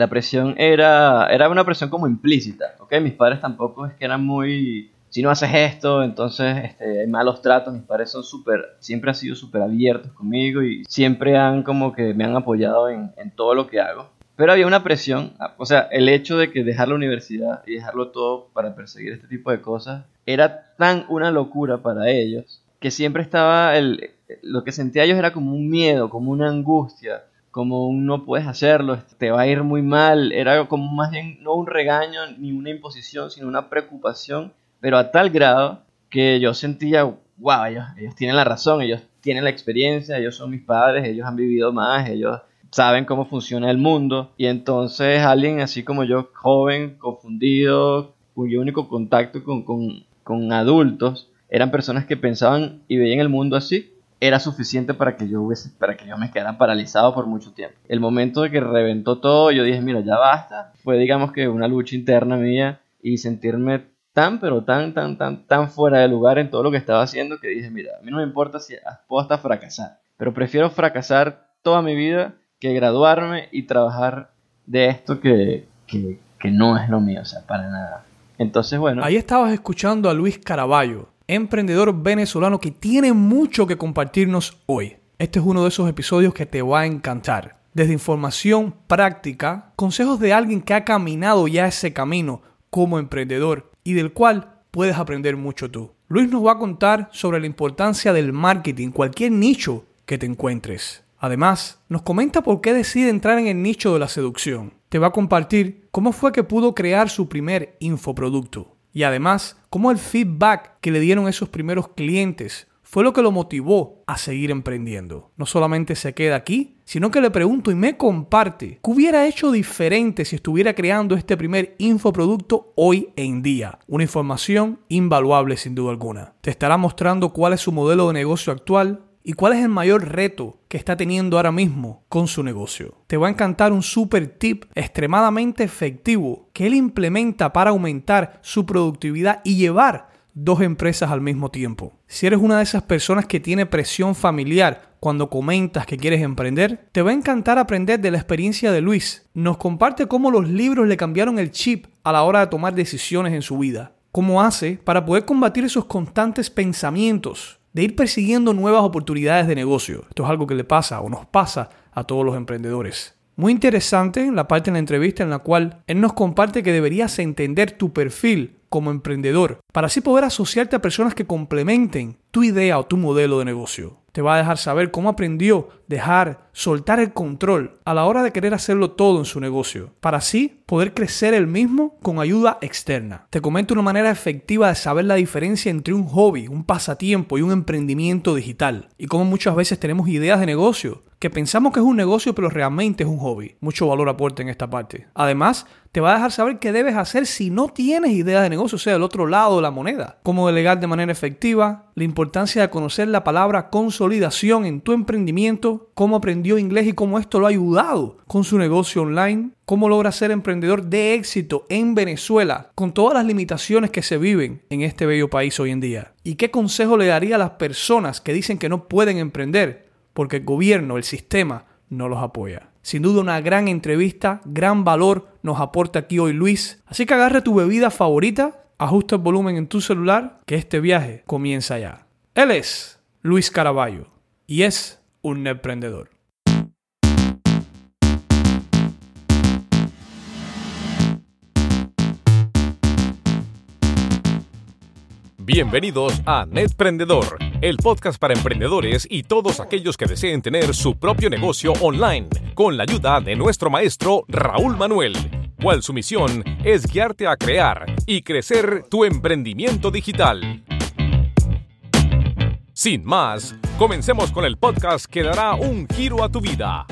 la presión era, era una presión como implícita, ¿ok? Mis padres tampoco es que eran muy, si no haces esto, entonces este, hay malos tratos, mis padres son súper, siempre han sido súper abiertos conmigo y siempre han como que me han apoyado en, en todo lo que hago. Pero había una presión, o sea, el hecho de que dejar la universidad y dejarlo todo para perseguir este tipo de cosas era tan una locura para ellos que siempre estaba el, lo que sentía ellos era como un miedo, como una angustia, como un no puedes hacerlo, te va a ir muy mal, era como más bien no un regaño ni una imposición, sino una preocupación, pero a tal grado que yo sentía, wow, ellos, ellos tienen la razón, ellos tienen la experiencia, ellos son mis padres, ellos han vivido más, ellos saben cómo funciona el mundo. Y entonces alguien así como yo, joven, confundido, cuyo único contacto con, con, con adultos eran personas que pensaban y veían el mundo así, era suficiente para que yo para que yo me quedara paralizado por mucho tiempo. El momento de que reventó todo, yo dije, mira, ya basta. Fue digamos que una lucha interna mía y sentirme tan, pero tan, tan, tan, tan fuera de lugar en todo lo que estaba haciendo que dije, mira, a mí no me importa si puedo hasta fracasar, pero prefiero fracasar toda mi vida que graduarme y trabajar de esto que, que, que no es lo mío, o sea, para nada. Entonces, bueno. Ahí estabas escuchando a Luis Caraballo, emprendedor venezolano que tiene mucho que compartirnos hoy. Este es uno de esos episodios que te va a encantar. Desde información práctica, consejos de alguien que ha caminado ya ese camino como emprendedor y del cual puedes aprender mucho tú. Luis nos va a contar sobre la importancia del marketing, cualquier nicho que te encuentres. Además, nos comenta por qué decide entrar en el nicho de la seducción. Te va a compartir cómo fue que pudo crear su primer infoproducto. Y además, cómo el feedback que le dieron esos primeros clientes fue lo que lo motivó a seguir emprendiendo. No solamente se queda aquí, sino que le pregunto y me comparte qué hubiera hecho diferente si estuviera creando este primer infoproducto hoy en día. Una información invaluable sin duda alguna. Te estará mostrando cuál es su modelo de negocio actual, y cuál es el mayor reto que está teniendo ahora mismo con su negocio. Te va a encantar un super tip extremadamente efectivo que él implementa para aumentar su productividad y llevar dos empresas al mismo tiempo. Si eres una de esas personas que tiene presión familiar cuando comentas que quieres emprender, te va a encantar aprender de la experiencia de Luis. Nos comparte cómo los libros le cambiaron el chip a la hora de tomar decisiones en su vida. Cómo hace para poder combatir esos constantes pensamientos de ir persiguiendo nuevas oportunidades de negocio. Esto es algo que le pasa o nos pasa a todos los emprendedores. Muy interesante la parte en la entrevista en la cual él nos comparte que deberías entender tu perfil como emprendedor para así poder asociarte a personas que complementen tu idea o tu modelo de negocio. Te va a dejar saber cómo aprendió dejar, soltar el control a la hora de querer hacerlo todo en su negocio, para así poder crecer el mismo con ayuda externa. Te comento una manera efectiva de saber la diferencia entre un hobby, un pasatiempo y un emprendimiento digital, y cómo muchas veces tenemos ideas de negocio que pensamos que es un negocio pero realmente es un hobby. Mucho valor aporta en esta parte. Además, te va a dejar saber qué debes hacer si no tienes ideas de negocio, o sea, el otro lado de la moneda. Cómo delegar de manera efectiva, la importancia de conocer la palabra consolidación en tu emprendimiento, cómo aprendió inglés y cómo esto lo ha ayudado con su negocio online, cómo logra ser emprendedor de éxito en Venezuela con todas las limitaciones que se viven en este bello país hoy en día. Y qué consejo le daría a las personas que dicen que no pueden emprender porque el gobierno, el sistema, no los apoya. Sin duda una gran entrevista, gran valor nos aporta aquí hoy Luis. Así que agarre tu bebida favorita, ajusta el volumen en tu celular, que este viaje comienza ya. Él es Luis Caraballo y es un emprendedor. Bienvenidos a Netprendedor, el podcast para emprendedores y todos aquellos que deseen tener su propio negocio online, con la ayuda de nuestro maestro Raúl Manuel, cual su misión es guiarte a crear y crecer tu emprendimiento digital. Sin más, comencemos con el podcast que dará un giro a tu vida.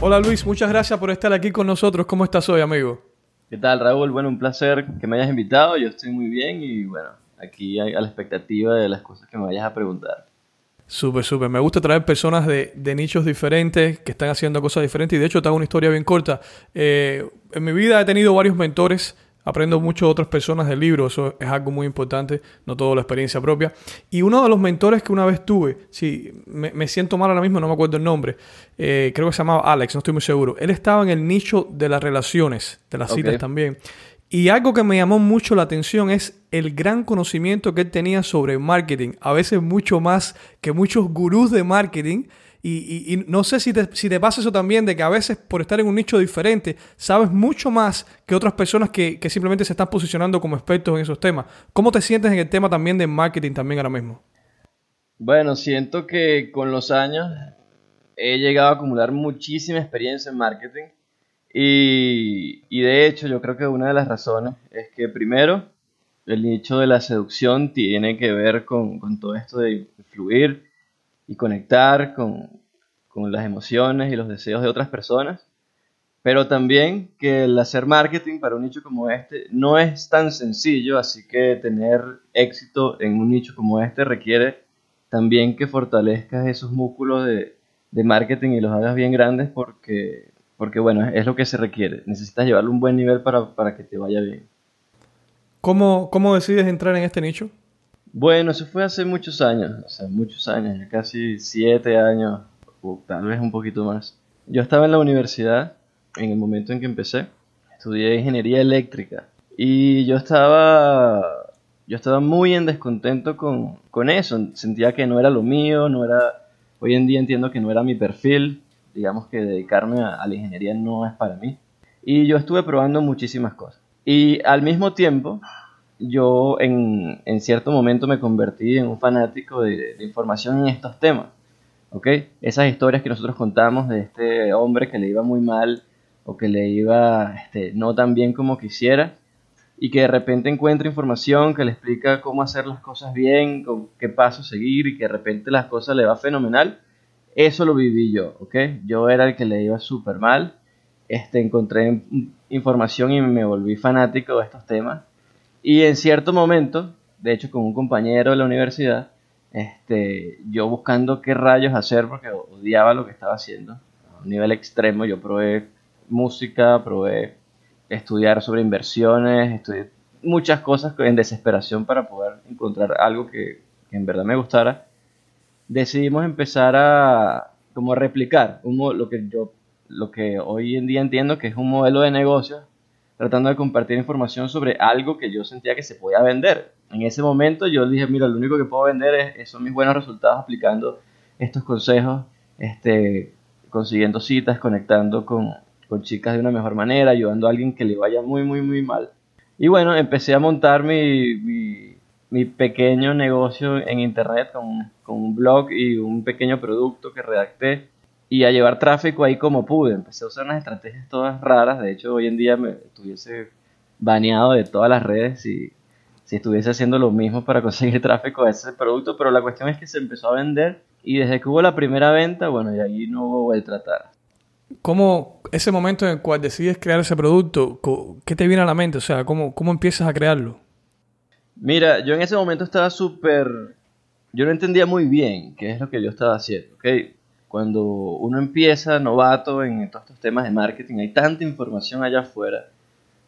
Hola Luis, muchas gracias por estar aquí con nosotros. ¿Cómo estás hoy, amigo? ¿Qué tal, Raúl? Bueno, un placer que me hayas invitado. Yo estoy muy bien y bueno, aquí a la expectativa de las cosas que me vayas a preguntar. Súper, súper. Me gusta traer personas de, nichos diferentes, que están haciendo cosas diferentes. Y de hecho, te hago una historia bien corta. Eh, en mi vida he tenido varios mentores Aprendo mucho de otras personas del libro, eso es algo muy importante, no todo la experiencia propia. Y uno de los mentores que una vez tuve, sí, me, siento mal ahora mismo, no me acuerdo el nombre, eh, creo que se llamaba Alex, no estoy muy seguro. Él estaba en el nicho de las relaciones, de las citas también. Y algo que me llamó mucho la atención es el gran conocimiento que él tenía sobre marketing, a veces mucho más que muchos gurús de marketing. Y, no sé si te, si te, pasa eso también, de que a veces por estar en un nicho diferente, sabes mucho más que otras personas que, que simplemente se están posicionando como expertos en esos temas. ¿Cómo te sientes en el tema también de marketing también ahora mismo? Bueno, siento que con los años he llegado a acumular muchísima experiencia en marketing y, de hecho yo creo que una de las razones es que primero el nicho de la seducción tiene que ver con, todo esto de fluir y conectar con, las emociones y los deseos de otras personas, pero también que el hacer marketing para un nicho como este no es tan sencillo, así que tener éxito en un nicho como este requiere también que fortalezcas esos músculos de, de marketing y los hagas bien grandes porque porque bueno, es lo que se requiere. Necesitas llevarlo a un buen nivel para, que te vaya bien. ¿Cómo, ¿Cómo decides entrar en este nicho? Bueno, eso fue hace muchos años, o sea, muchos años, casi siete años, o tal vez un poquito más. Yo estaba en la universidad en el momento en que empecé, estudié ingeniería eléctrica y yo estaba, yo estaba muy en descontento con, con eso, sentía que no era lo mío, no era, hoy en día entiendo que no era mi perfil, digamos que dedicarme a, la ingeniería no es para mí. Y yo estuve probando muchísimas cosas. Y al mismo tiempo, yo en, en cierto momento me convertí en un fanático de, información en estos temas. ¿ok? Esas historias que nosotros contamos de este hombre que le iba muy mal o que le iba este, no tan bien como quisiera y que de repente encuentra información que le explica cómo hacer las cosas bien, qué pasos seguir y que de repente las cosas le va fenomenal eso lo viví yo, ¿ok? Yo era el que le iba súper mal. Este, encontré información y me volví fanático de estos temas. Y en cierto momento, de hecho con un compañero de la universidad, este, yo buscando qué rayos hacer porque odiaba lo que estaba haciendo. A un nivel extremo, yo probé música, probé estudiar sobre inversiones, estudié muchas cosas en desesperación para poder encontrar algo que, en verdad me gustara decidimos empezar a como replicar lo que yo lo que hoy en día entiendo que es un modelo de negocio tratando de compartir información sobre algo que yo sentía que se podía vender. En ese momento yo dije, mira, lo único que puedo vender es, son mis buenos resultados aplicando estos consejos, este, consiguiendo citas, conectando con, con chicas de una mejor manera, ayudando a alguien que le vaya muy, muy, muy mal. Y bueno, empecé a montar mi mi pequeño negocio en internet con, un blog y un pequeño producto que redacté y a llevar tráfico ahí como pude. Empecé a usar unas estrategias todas raras. De hecho, hoy en día me estuviese baneado de todas las redes si, si estuviese haciendo lo mismo para conseguir tráfico a ese producto. Pero la cuestión es que se empezó a vender y desde que hubo la primera venta, bueno, y ahí no hubo vuelta a tratar. ¿Cómo ese momento en el cual decides crear ese producto, qué te viene a la mente? O sea, ¿cómo, cómo empiezas a crearlo? Mira, yo en ese momento estaba súper... Yo no entendía muy bien qué es lo que yo estaba haciendo, ¿ok? Cuando uno empieza novato en todos estos temas de marketing, hay tanta información allá afuera,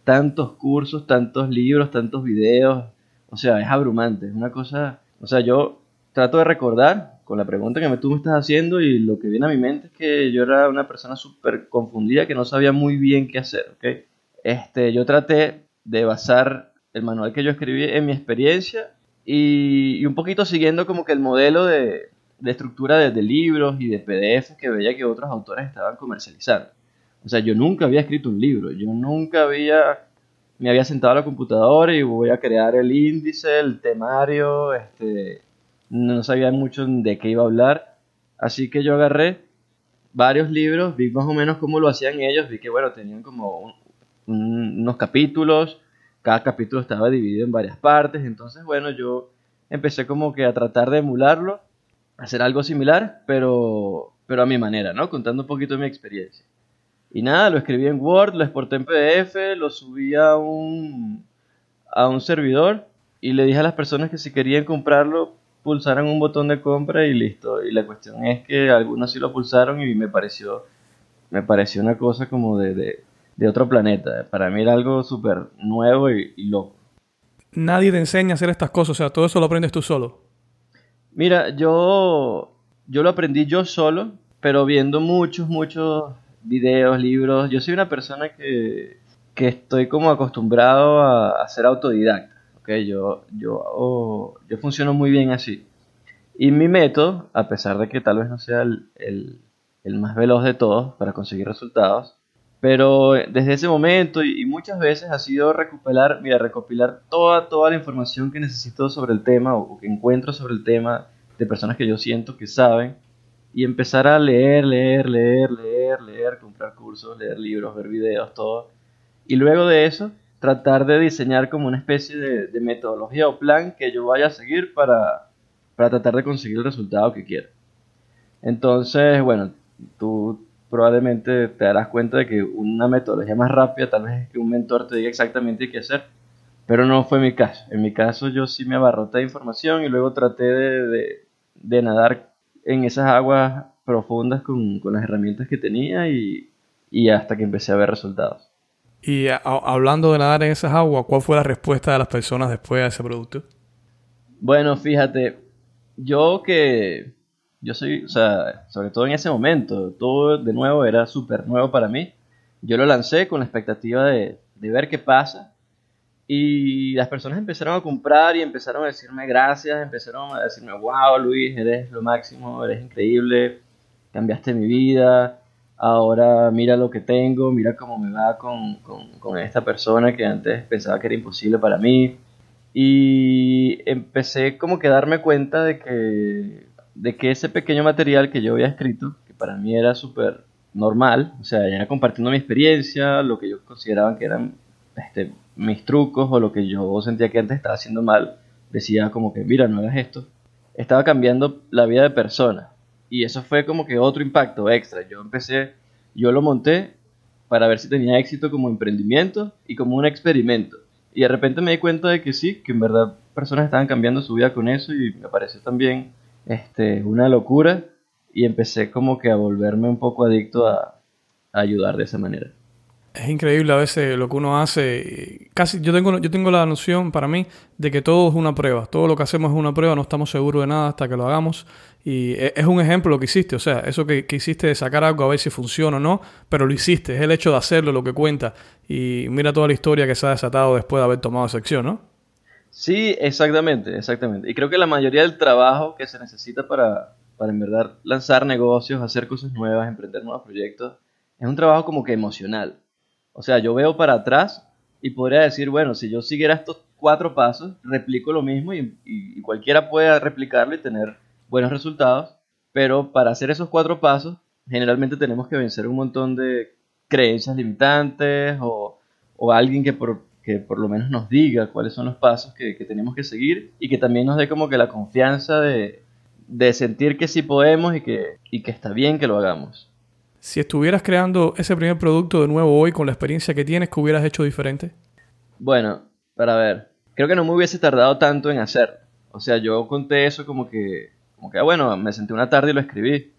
tantos cursos, tantos libros, tantos videos, o sea, es abrumante, es una cosa... O sea, yo trato de recordar con la pregunta que tú me estás haciendo y lo que viene a mi mente es que yo era una persona súper confundida que no sabía muy bien qué hacer, ¿ok? Este, yo traté de basar el manual que yo escribí en mi experiencia y, un poquito siguiendo como que el modelo de, estructura de, libros y de PDF que veía que otros autores estaban comercializando. O sea, yo nunca había escrito un libro, yo nunca había, me había sentado a la computadora y voy a crear el índice, el temario, este, no sabía mucho de qué iba a hablar, así que yo agarré varios libros, vi más o menos cómo lo hacían ellos, vi que bueno, tenían como unos capítulos, cada capítulo estaba dividido en varias partes, entonces bueno, yo empecé como que a tratar de emularlo, hacer algo similar, pero, pero a mi manera, ¿no? Contando un poquito de mi experiencia. Y nada, lo escribí en Word, lo exporté en PDF, lo subí a un, a un servidor y le dije a las personas que si querían comprarlo, pulsaran un botón de compra y listo. Y la cuestión es que algunos sí lo pulsaron y me pareció, me pareció una cosa como de de otro planeta. Para mí era algo súper nuevo y, y loco. Nadie te enseña a hacer estas cosas, o sea, todo eso lo aprendes tú solo. Mira, yo, yo lo aprendí yo solo, pero viendo muchos, muchos videos, libros. Yo soy una persona que, que estoy como acostumbrado a, ser autodidacta. ¿okay? Yo, yo, yo funciono muy bien así. Y mi método, a pesar de que tal vez no sea el, el más veloz de todos para conseguir resultados, pero desde ese momento y, muchas veces ha sido recopilar, mira, recopilar toda, toda la información que necesito sobre el tema o, o que encuentro sobre el tema de personas que yo siento que saben y empezar a leer, leer, leer, leer, leer, comprar cursos, leer libros, ver videos, todo. Y luego de eso, tratar de diseñar como una especie de, de metodología o plan que yo vaya a seguir para, para tratar de conseguir el resultado que quiero. Entonces, bueno, tú probablemente te darás cuenta de que una metodología más rápida tal vez es que un mentor te diga exactamente qué hacer, pero no fue mi caso. En mi caso yo sí me abarroté de información y luego traté de, de, de nadar en esas aguas profundas con, con las herramientas que tenía y, y, hasta que empecé a ver resultados. Y a, hablando de nadar en esas aguas, ¿cuál fue la respuesta de las personas después de ese producto? Bueno, fíjate, yo que yo soy, o sea, sobre todo en ese momento, todo de nuevo era súper nuevo para mí. Yo lo lancé con la expectativa de, de ver qué pasa y las personas empezaron a comprar y empezaron a decirme gracias, empezaron a decirme, wow Luis, eres lo máximo, eres increíble, cambiaste mi vida, ahora mira lo que tengo, mira cómo me va con, con, con esta persona que antes pensaba que era imposible para mí. Y empecé como que darme cuenta de que, de que ese pequeño material que yo había escrito, que para mí era súper normal, o sea, era compartiendo mi experiencia, lo que yo consideraba que eran este, mis trucos o lo que yo sentía que antes estaba haciendo mal, decía como que, mira, no hagas esto, estaba cambiando la vida de personas. Y eso fue como que otro impacto extra. Yo empecé, yo lo monté para ver si tenía éxito como emprendimiento y como un experimento. Y de repente me di cuenta de que sí, que en verdad personas estaban cambiando su vida con eso y me pareció también este, una locura y empecé como que a volverme un poco adicto a, a ayudar de esa manera. Es increíble a veces lo que uno hace. Casi yo tengo, yo tengo la noción para mí de que todo es una prueba. Todo lo que hacemos es una prueba, no estamos seguros de nada hasta que lo hagamos. Y e, es un ejemplo lo que hiciste. O sea, eso que, que hiciste de sacar algo a ver si funciona o no, pero lo hiciste. Es el hecho de hacerlo lo que cuenta. Y mira toda la historia que se ha desatado después de haber tomado esa acción, ¿no? Sí, exactamente, exactamente. Y creo que la mayoría del trabajo que se necesita para, para en verdad lanzar negocios, hacer cosas nuevas, emprender nuevos proyectos, es un trabajo como que emocional. O sea, yo veo para atrás y podría decir, bueno, si yo siguiera estos cuatro pasos, replico lo mismo y, y, cualquiera puede replicarlo y tener buenos resultados, pero para hacer esos cuatro pasos, generalmente tenemos que vencer un montón de creencias limitantes o, o alguien que por, que por lo menos nos diga cuáles son los pasos que, que, tenemos que seguir y que también nos dé como que la confianza de, de sentir que sí podemos y que, y que está bien que lo hagamos. Si estuvieras creando ese primer producto de nuevo hoy con la experiencia que tienes, ¿qué hubieras hecho diferente? Bueno, para ver, creo que no me hubiese tardado tanto en hacer. O sea, yo conté eso como que, como que, ah, bueno, me senté una tarde y lo escribí.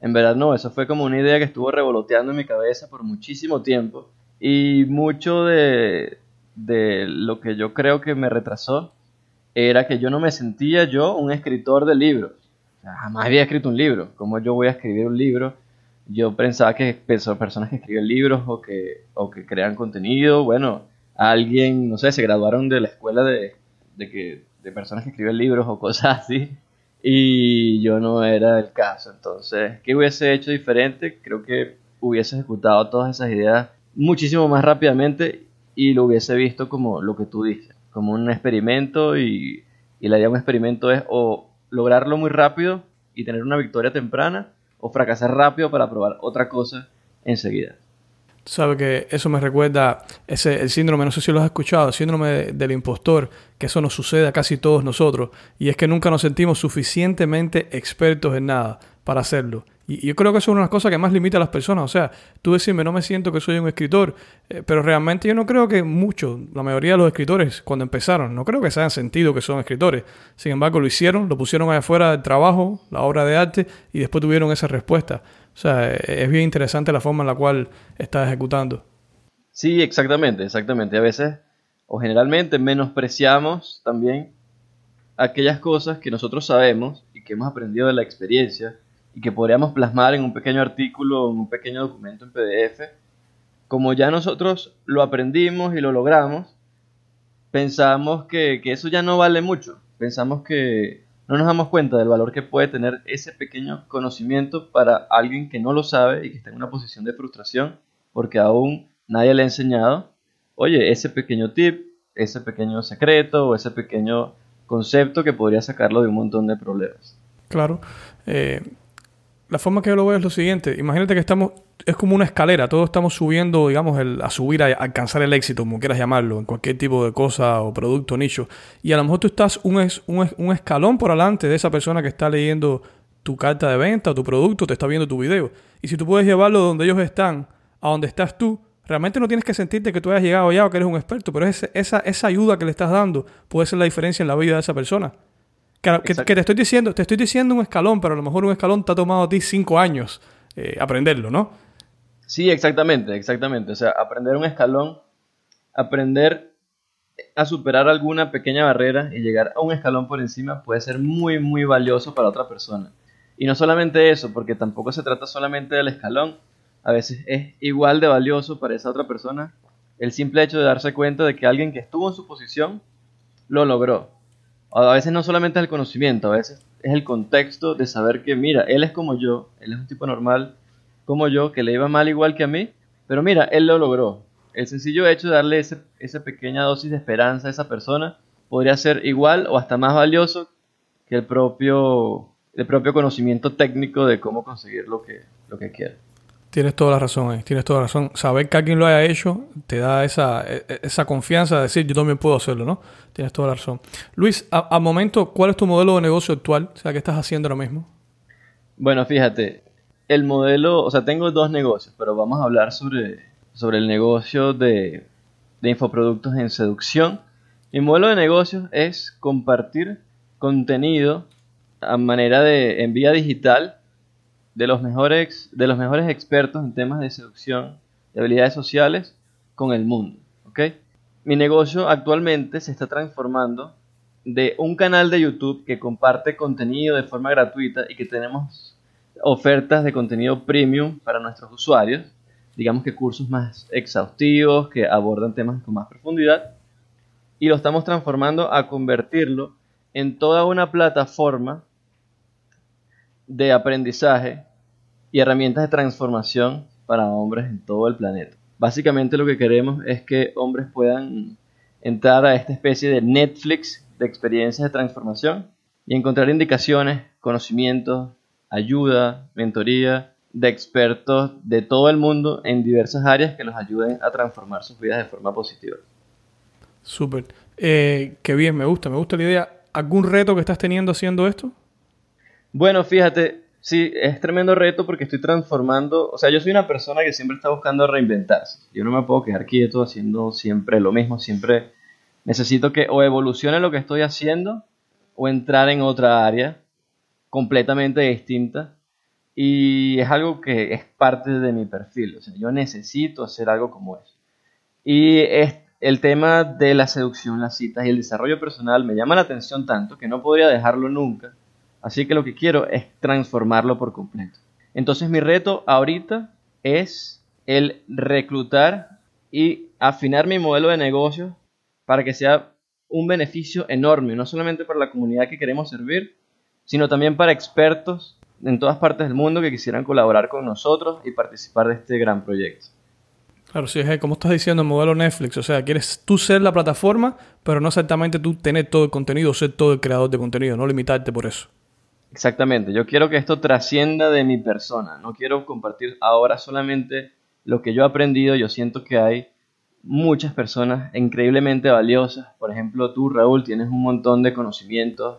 En verdad no, eso fue como una idea que estuvo revoloteando en mi cabeza por muchísimo tiempo. Y mucho de, de lo que yo creo que me retrasó era que yo no me sentía yo un escritor de libros. Jamás había escrito un libro. ¿Cómo yo voy a escribir un libro? yo pensaba que personas que escriben libros o que, o que crean contenido, bueno, alguien, no sé, se graduaron de la escuela de, de, que, de personas que escriben libros o cosas así, y yo no era el caso. Entonces, ¿qué hubiese hecho diferente? Creo que hubiese ejecutado todas esas ideas muchísimo más rápidamente y lo hubiese visto como lo que tú dices, como un experimento y, y la idea de un experimento es o lograrlo muy rápido y tener una victoria temprana o fracasar rápido para probar otra cosa enseguida. Sabes que eso me recuerda ese, el síndrome, no sé si lo has escuchado, el síndrome de, del impostor, que eso nos sucede a casi todos nosotros, y es que nunca nos sentimos suficientemente expertos en nada para hacerlo. Y, yo creo que eso es una de las cosas que más limita a las personas. O sea, tú decirme, no me siento que soy un escritor, eh, pero realmente yo no creo que muchos, la mayoría de los escritores, cuando empezaron, no creo que se hayan sentido que son escritores. Sin embargo, lo hicieron, lo pusieron allá afuera del trabajo, la obra de arte, y después tuvieron esa respuesta. O sea, es bien interesante la forma en la cual estás ejecutando. Sí, exactamente, exactamente. A veces, o generalmente, menospreciamos también aquellas cosas que nosotros sabemos y que hemos aprendido de la experiencia y que podríamos plasmar en un pequeño artículo, en un pequeño documento en PDF. Como ya nosotros lo aprendimos y lo logramos, pensamos que, que eso ya no vale mucho. Pensamos que no nos damos cuenta del valor que puede tener ese pequeño conocimiento para alguien que no lo sabe y que está en una posición de frustración porque aún nadie le ha enseñado, oye, ese pequeño tip, ese pequeño secreto o ese pequeño concepto que podría sacarlo de un montón de problemas. Claro. Eh, la forma que yo lo veo es lo siguiente. Imagínate que estamos, es como una escalera. Todos estamos subiendo, digamos, a subir, a, alcanzar el éxito, como quieras llamarlo, en cualquier tipo de cosa o producto, nicho. Y a lo mejor tú estás un, un, un escalón por delante de esa persona que está leyendo tu carta de venta tu producto, te está viendo tu video. Y si tú puedes llevarlo donde ellos están, a donde estás tú, realmente no tienes que sentirte que tú hayas llegado ya o que eres un experto, pero esa, esa ayuda que le estás dando puede ser la diferencia en la vida de esa persona. Que, te estoy diciendo, te estoy diciendo un escalón, pero a lo mejor un escalón te ha tomado a ti cinco años eh, aprenderlo, ¿no? Sí, exactamente, exactamente. O sea, aprender un escalón, aprender a superar alguna pequeña barrera y llegar a un escalón por encima puede ser muy, muy valioso para otra persona. Y no solamente eso, porque tampoco se trata solamente del escalón, a veces es igual de valioso para esa otra persona el simple hecho de darse cuenta de que alguien que estuvo en su posición lo logró. A veces no solamente es el conocimiento, a veces es el contexto de saber que, mira, él es como yo, él es un tipo normal como yo, que le iba mal igual que a mí, pero mira, él lo logró. El sencillo hecho de darle ese, esa pequeña dosis de esperanza a esa persona podría ser igual o hasta más valioso que el propio, el propio conocimiento técnico de cómo conseguir lo que, lo que quiere. Tienes toda la razón, eh. tienes toda la razón. Saber que alguien lo haya hecho te da esa, e, e, esa confianza de decir yo también puedo hacerlo, ¿no? Tienes toda la razón. Luis, a, momento, ¿cuál es tu modelo de negocio actual? O sea, ¿qué estás haciendo ahora mismo? Bueno, fíjate, el modelo, o sea, tengo dos negocios, pero vamos a hablar sobre, sobre el negocio de, de infoproductos en seducción. Mi modelo de negocio es compartir contenido a manera de en vía digital de los mejores, de los mejores expertos en temas de seducción y habilidades sociales con el mundo. Mi negocio actualmente se está transformando de un canal de YouTube que comparte contenido de forma gratuita y que tenemos ofertas de contenido premium para nuestros usuarios, digamos que cursos más exhaustivos que abordan temas con más profundidad, y lo estamos transformando a convertirlo en toda una plataforma de aprendizaje y herramientas de transformación para hombres en todo el planeta. Básicamente lo que queremos es que hombres puedan entrar a esta especie de Netflix de experiencias de transformación y encontrar indicaciones, conocimientos, ayuda, mentoría de expertos de todo el mundo en diversas áreas que los ayuden a transformar sus vidas de forma positiva. Súper. Eh, qué bien, me gusta, me gusta la idea. ¿Algún reto que estás teniendo haciendo esto? Bueno, fíjate, sí, es tremendo reto porque estoy transformando, o sea, yo soy una persona que siempre está buscando reinventarse. Yo no me puedo quedar quieto haciendo siempre lo mismo, siempre necesito que o evolucione lo que estoy haciendo o entrar en otra área completamente distinta. Y es algo que es parte de mi perfil, o sea, yo necesito hacer algo como eso. Y es, el tema de la seducción, las citas y el desarrollo personal me llama la atención tanto que no podría dejarlo nunca Así que lo que quiero es transformarlo por completo. Entonces mi reto ahorita es el reclutar y afinar mi modelo de negocio para que sea un beneficio enorme, no solamente para la comunidad que queremos servir, sino también para expertos en todas partes del mundo que quisieran colaborar con nosotros y participar de este gran proyecto. Claro, sí, es como estás diciendo el modelo Netflix, o sea, quieres tú ser la plataforma, pero no exactamente tú tener todo el contenido, ser todo el creador de contenido, no limitarte por eso. Exactamente, yo quiero que esto trascienda de mi persona, no quiero compartir ahora solamente lo que yo he aprendido, yo siento que hay muchas personas increíblemente valiosas, por ejemplo tú Raúl tienes un montón de conocimientos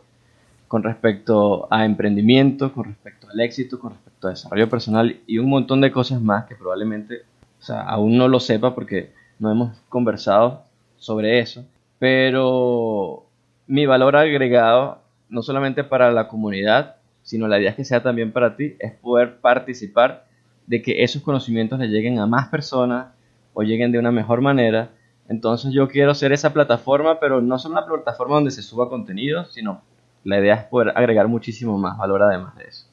con respecto a emprendimiento, con respecto al éxito, con respecto a desarrollo personal y un montón de cosas más que probablemente o sea, aún no lo sepa porque no hemos conversado sobre eso, pero mi valor agregado no solamente para la comunidad, sino la idea es que sea también para ti, es poder participar de que esos conocimientos le lleguen a más personas o lleguen de una mejor manera. Entonces yo quiero ser esa plataforma, pero no solo una plataforma donde se suba contenido, sino la idea es poder agregar muchísimo más valor además de eso.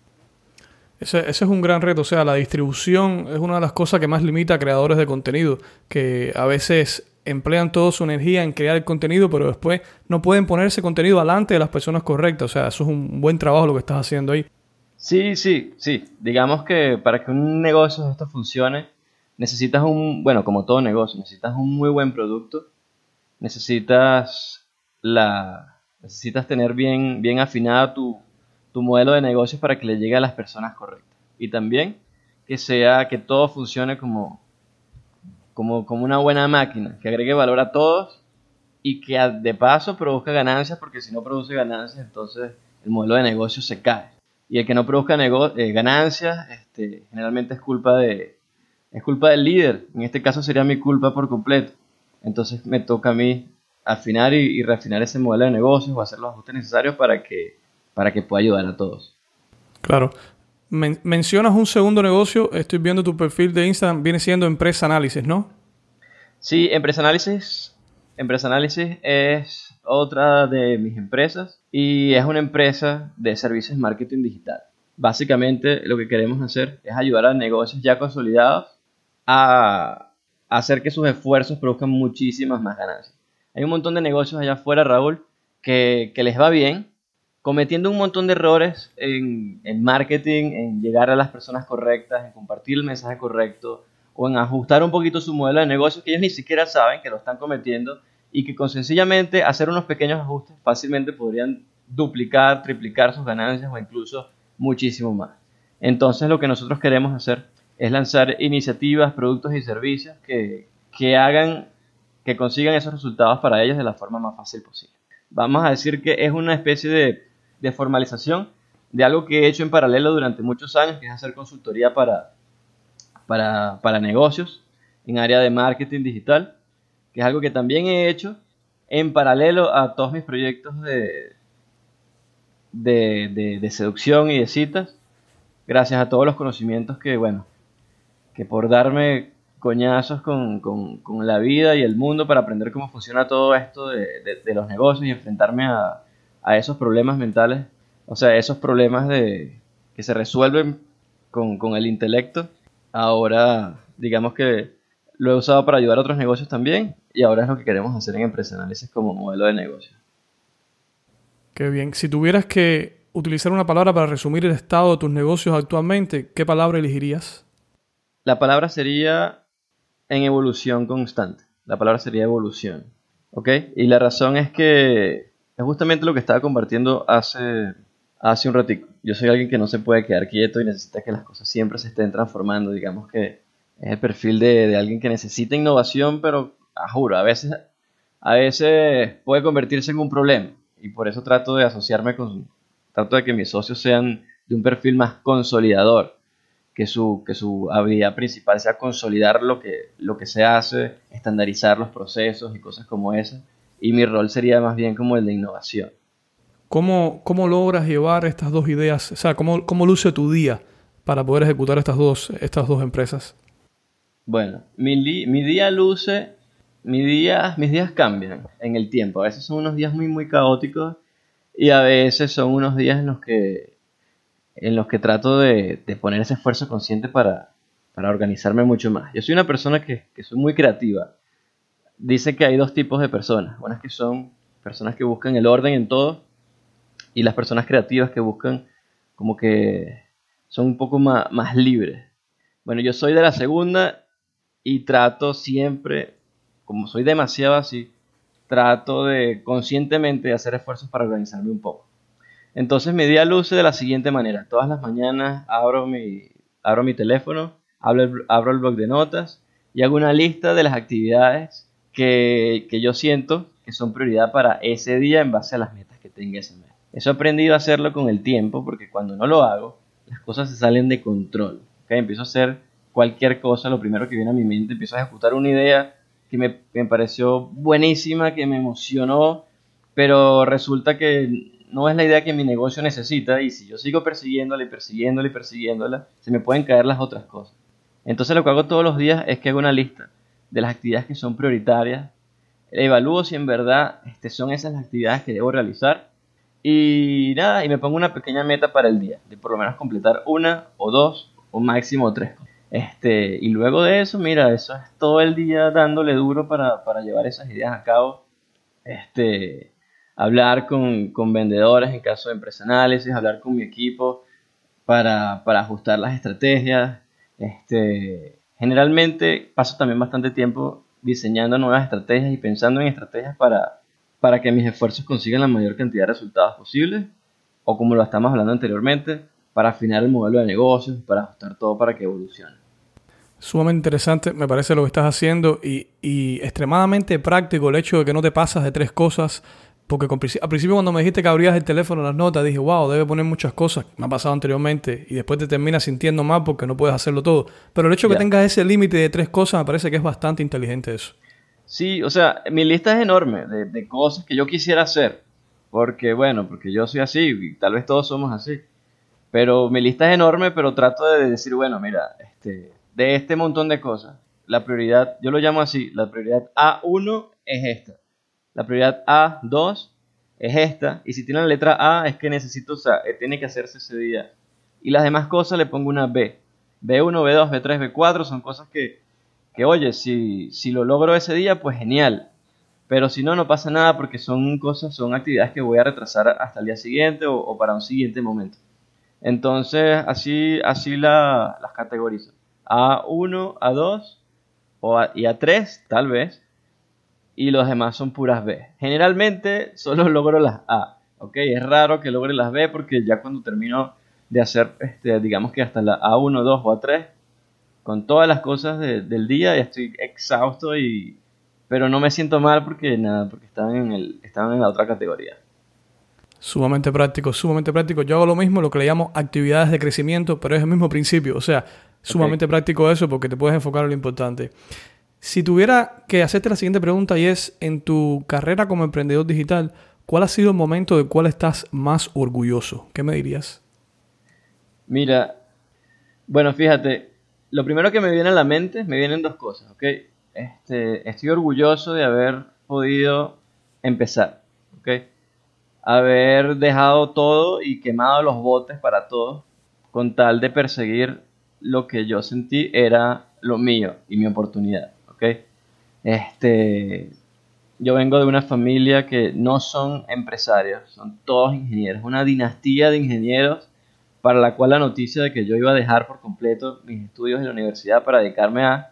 Ese, ese, es un gran reto, o sea, la distribución es una de las cosas que más limita a creadores de contenido, que a veces emplean toda su energía en crear el contenido, pero después no pueden poner ese contenido delante de las personas correctas. O sea, eso es un buen trabajo lo que estás haciendo ahí. Sí, sí, sí. Digamos que para que un negocio de esto funcione, necesitas un, bueno, como todo negocio, necesitas un muy buen producto, necesitas la, necesitas tener bien, bien afinada tu, tu modelo de negocios para que le llegue a las personas correctas. Y también que sea, que todo funcione como, como, como una buena máquina, que agregue valor a todos y que de paso produzca ganancias, porque si no produce ganancias, entonces el modelo de negocio se cae. Y el que no produzca eh, ganancias, este, generalmente es culpa, de, es culpa del líder. En este caso sería mi culpa por completo. Entonces me toca a mí afinar y, refinar ese modelo de negocios o hacer los ajustes necesarios para que, para que pueda ayudar a todos. Claro mencionas un segundo negocio, estoy viendo tu perfil de Instagram, viene siendo Empresa Análisis, ¿no? Sí, Empresa Análisis. Empresa Análisis es otra de mis empresas y es una empresa de servicios marketing digital. Básicamente lo que queremos hacer es ayudar a negocios ya consolidados a hacer que sus esfuerzos produzcan muchísimas más ganancias. Hay un montón de negocios allá afuera, Raúl, que les va bien, cometiendo un montón de errores en, marketing, en llegar a las personas correctas, en compartir el mensaje correcto o en ajustar un poquito su modelo de negocio que ellos ni siquiera saben que lo están cometiendo y que con sencillamente hacer unos pequeños ajustes fácilmente podrían duplicar, triplicar sus ganancias o incluso muchísimo más. Entonces lo que nosotros queremos hacer es lanzar iniciativas, productos y servicios que, que hagan que consigan esos resultados para ellos de la forma más fácil posible. Vamos a decir que es una especie de de formalización de algo que he hecho en paralelo durante muchos años, que es hacer consultoría para, para, negocios en área de marketing digital, que es algo que también he hecho en paralelo a todos mis proyectos de, de, seducción y de citas, gracias a todos los conocimientos que, bueno, que por darme coñazos con, la vida y el mundo para aprender cómo funciona todo esto de, de los negocios y enfrentarme a, a esos problemas mentales, o sea, esos problemas de, que se resuelven con, el intelecto, ahora digamos que lo he usado para ayudar a otros negocios también y ahora es lo que queremos hacer en Empresa Análisis como modelo de negocio. Qué bien. Si tuvieras que utilizar una palabra para resumir el estado de tus negocios actualmente, ¿qué palabra elegirías? La palabra sería en evolución constante. La palabra sería evolución. ¿Ok? Y la razón es que es justamente lo que estaba compartiendo hace, hace un ratito. Yo soy alguien que no se puede quedar quieto y necesita que las cosas siempre se estén transformando. Digamos que es el perfil de, alguien que necesita innovación, pero a juro, a veces, a veces puede convertirse en un problema. Y por eso trato de asociarme con. Trato de que mis socios sean de un perfil más consolidador. Que su, que su habilidad principal sea consolidar lo que, lo que se hace, estandarizar los procesos y cosas como esas y mi rol sería más bien como el de innovación. ¿Cómo, cómo logras llevar estas dos ideas? O sea, ¿cómo, ¿cómo, luce tu día para poder ejecutar estas dos, estas dos empresas? Bueno, mi, mi día luce, mi día, mis días cambian en el tiempo. A veces son unos días muy, muy caóticos y a veces son unos días en los que, en los que trato de, de poner ese esfuerzo consciente para, para organizarme mucho más. Yo soy una persona que, que soy muy creativa dice que hay dos tipos de personas. Unas que son personas que buscan el orden en todo y las personas creativas que buscan como que son un poco más, más libres. Bueno, yo soy de la segunda y trato siempre, como soy demasiado así, trato de conscientemente hacer esfuerzos para organizarme un poco. Entonces mi día luce de la siguiente manera. Todas las mañanas abro mi, abro mi teléfono, abro el, abro el blog de notas y hago una lista de las actividades que, yo siento que son prioridad para ese día en base a las metas que tenga ese mes. Eso he aprendido a hacerlo con el tiempo porque cuando no lo hago, las cosas se salen de control. Empiezo a hacer cualquier cosa, lo primero que viene a mi mente, empiezo a ejecutar una idea que me, me pareció buenísima, que me emocionó, pero resulta que no es la idea que mi negocio necesita y si yo sigo persiguiéndola y persiguiéndola y persiguiéndola, se me pueden caer las otras cosas. Entonces lo que hago todos los días es que hago una lista de las actividades que son prioritarias, evalúo si en verdad este, son esas las actividades que debo realizar y nada, y me pongo una pequeña meta para el día, de por lo menos completar una o dos o máximo tres. Este, y luego de eso, mira, eso es todo el día dándole duro para, para llevar esas ideas a cabo. Este, hablar con, con, vendedores en caso de empresa análisis, hablar con mi equipo para, para ajustar las estrategias. Este, generalmente paso también bastante tiempo diseñando nuevas estrategias y pensando en estrategias para, para que mis esfuerzos consigan la mayor cantidad de resultados posibles, o como lo estamos hablando anteriormente, para afinar el modelo de negocios, para ajustar todo para que evolucione. Sumamente interesante, me parece lo que estás haciendo y, y extremadamente práctico el hecho de que no te pasas de tres cosas porque al principio cuando me dijiste que abrías el teléfono las notas, dije, wow, debe poner muchas cosas. Me ha pasado anteriormente. Y después te terminas sintiendo mal porque no puedes hacerlo todo. Pero el hecho de que tengas ese límite de tres cosas me parece que es bastante inteligente eso. Sí, o sea, mi lista es enorme de, de cosas que yo quisiera hacer. Porque, bueno, porque yo soy así y tal vez todos somos así. Pero mi lista es enorme, pero trato de decir, bueno, mira, este, de este montón de cosas, la prioridad, yo lo llamo así, la prioridad A1 es esta la prioridad A2 es esta. Y si tiene la letra A es que necesito, o eh, tiene que hacerse ese día. Y las demás cosas le pongo una B. B1, B2, B3, B4 son cosas que, que oye, si, si lo logro ese día, pues genial. Pero si no, no pasa nada porque son cosas, son actividades que voy a retrasar hasta el día siguiente o, para un siguiente momento. Entonces, así, así la, las categorizo. A1, A2 o y A3, tal vez y los demás son puras B. Generalmente solo logro las A, ¿ok? Es raro que logre las B porque ya cuando termino de hacer, este, digamos que hasta la A1, 2 o A3, con todas las cosas del día ya estoy exhausto y... Pero no me siento mal porque nada, porque estaban en, el, estaban en la otra categoría. Sumamente práctico, sumamente práctico. Yo hago lo mismo, lo que le llamo actividades de crecimiento, pero es el mismo principio. O sea, sumamente práctico eso porque te puedes enfocar en lo importante. Si tuviera que hacerte la siguiente pregunta y es, en tu carrera como emprendedor digital, ¿cuál ha sido el momento del cual estás más orgulloso? ¿Qué me dirías? Mira, bueno, fíjate, lo primero que me viene a la mente, me vienen dos cosas, ¿ok? Este, estoy orgulloso de haber podido empezar, ¿ok? Haber dejado todo y quemado los botes para todo con tal de perseguir lo que yo sentí era lo mío y mi oportunidad. Este, yo vengo de una familia que no son empresarios, son todos ingenieros, una dinastía de ingenieros para la cual la noticia de que yo iba a dejar por completo mis estudios en la universidad para dedicarme a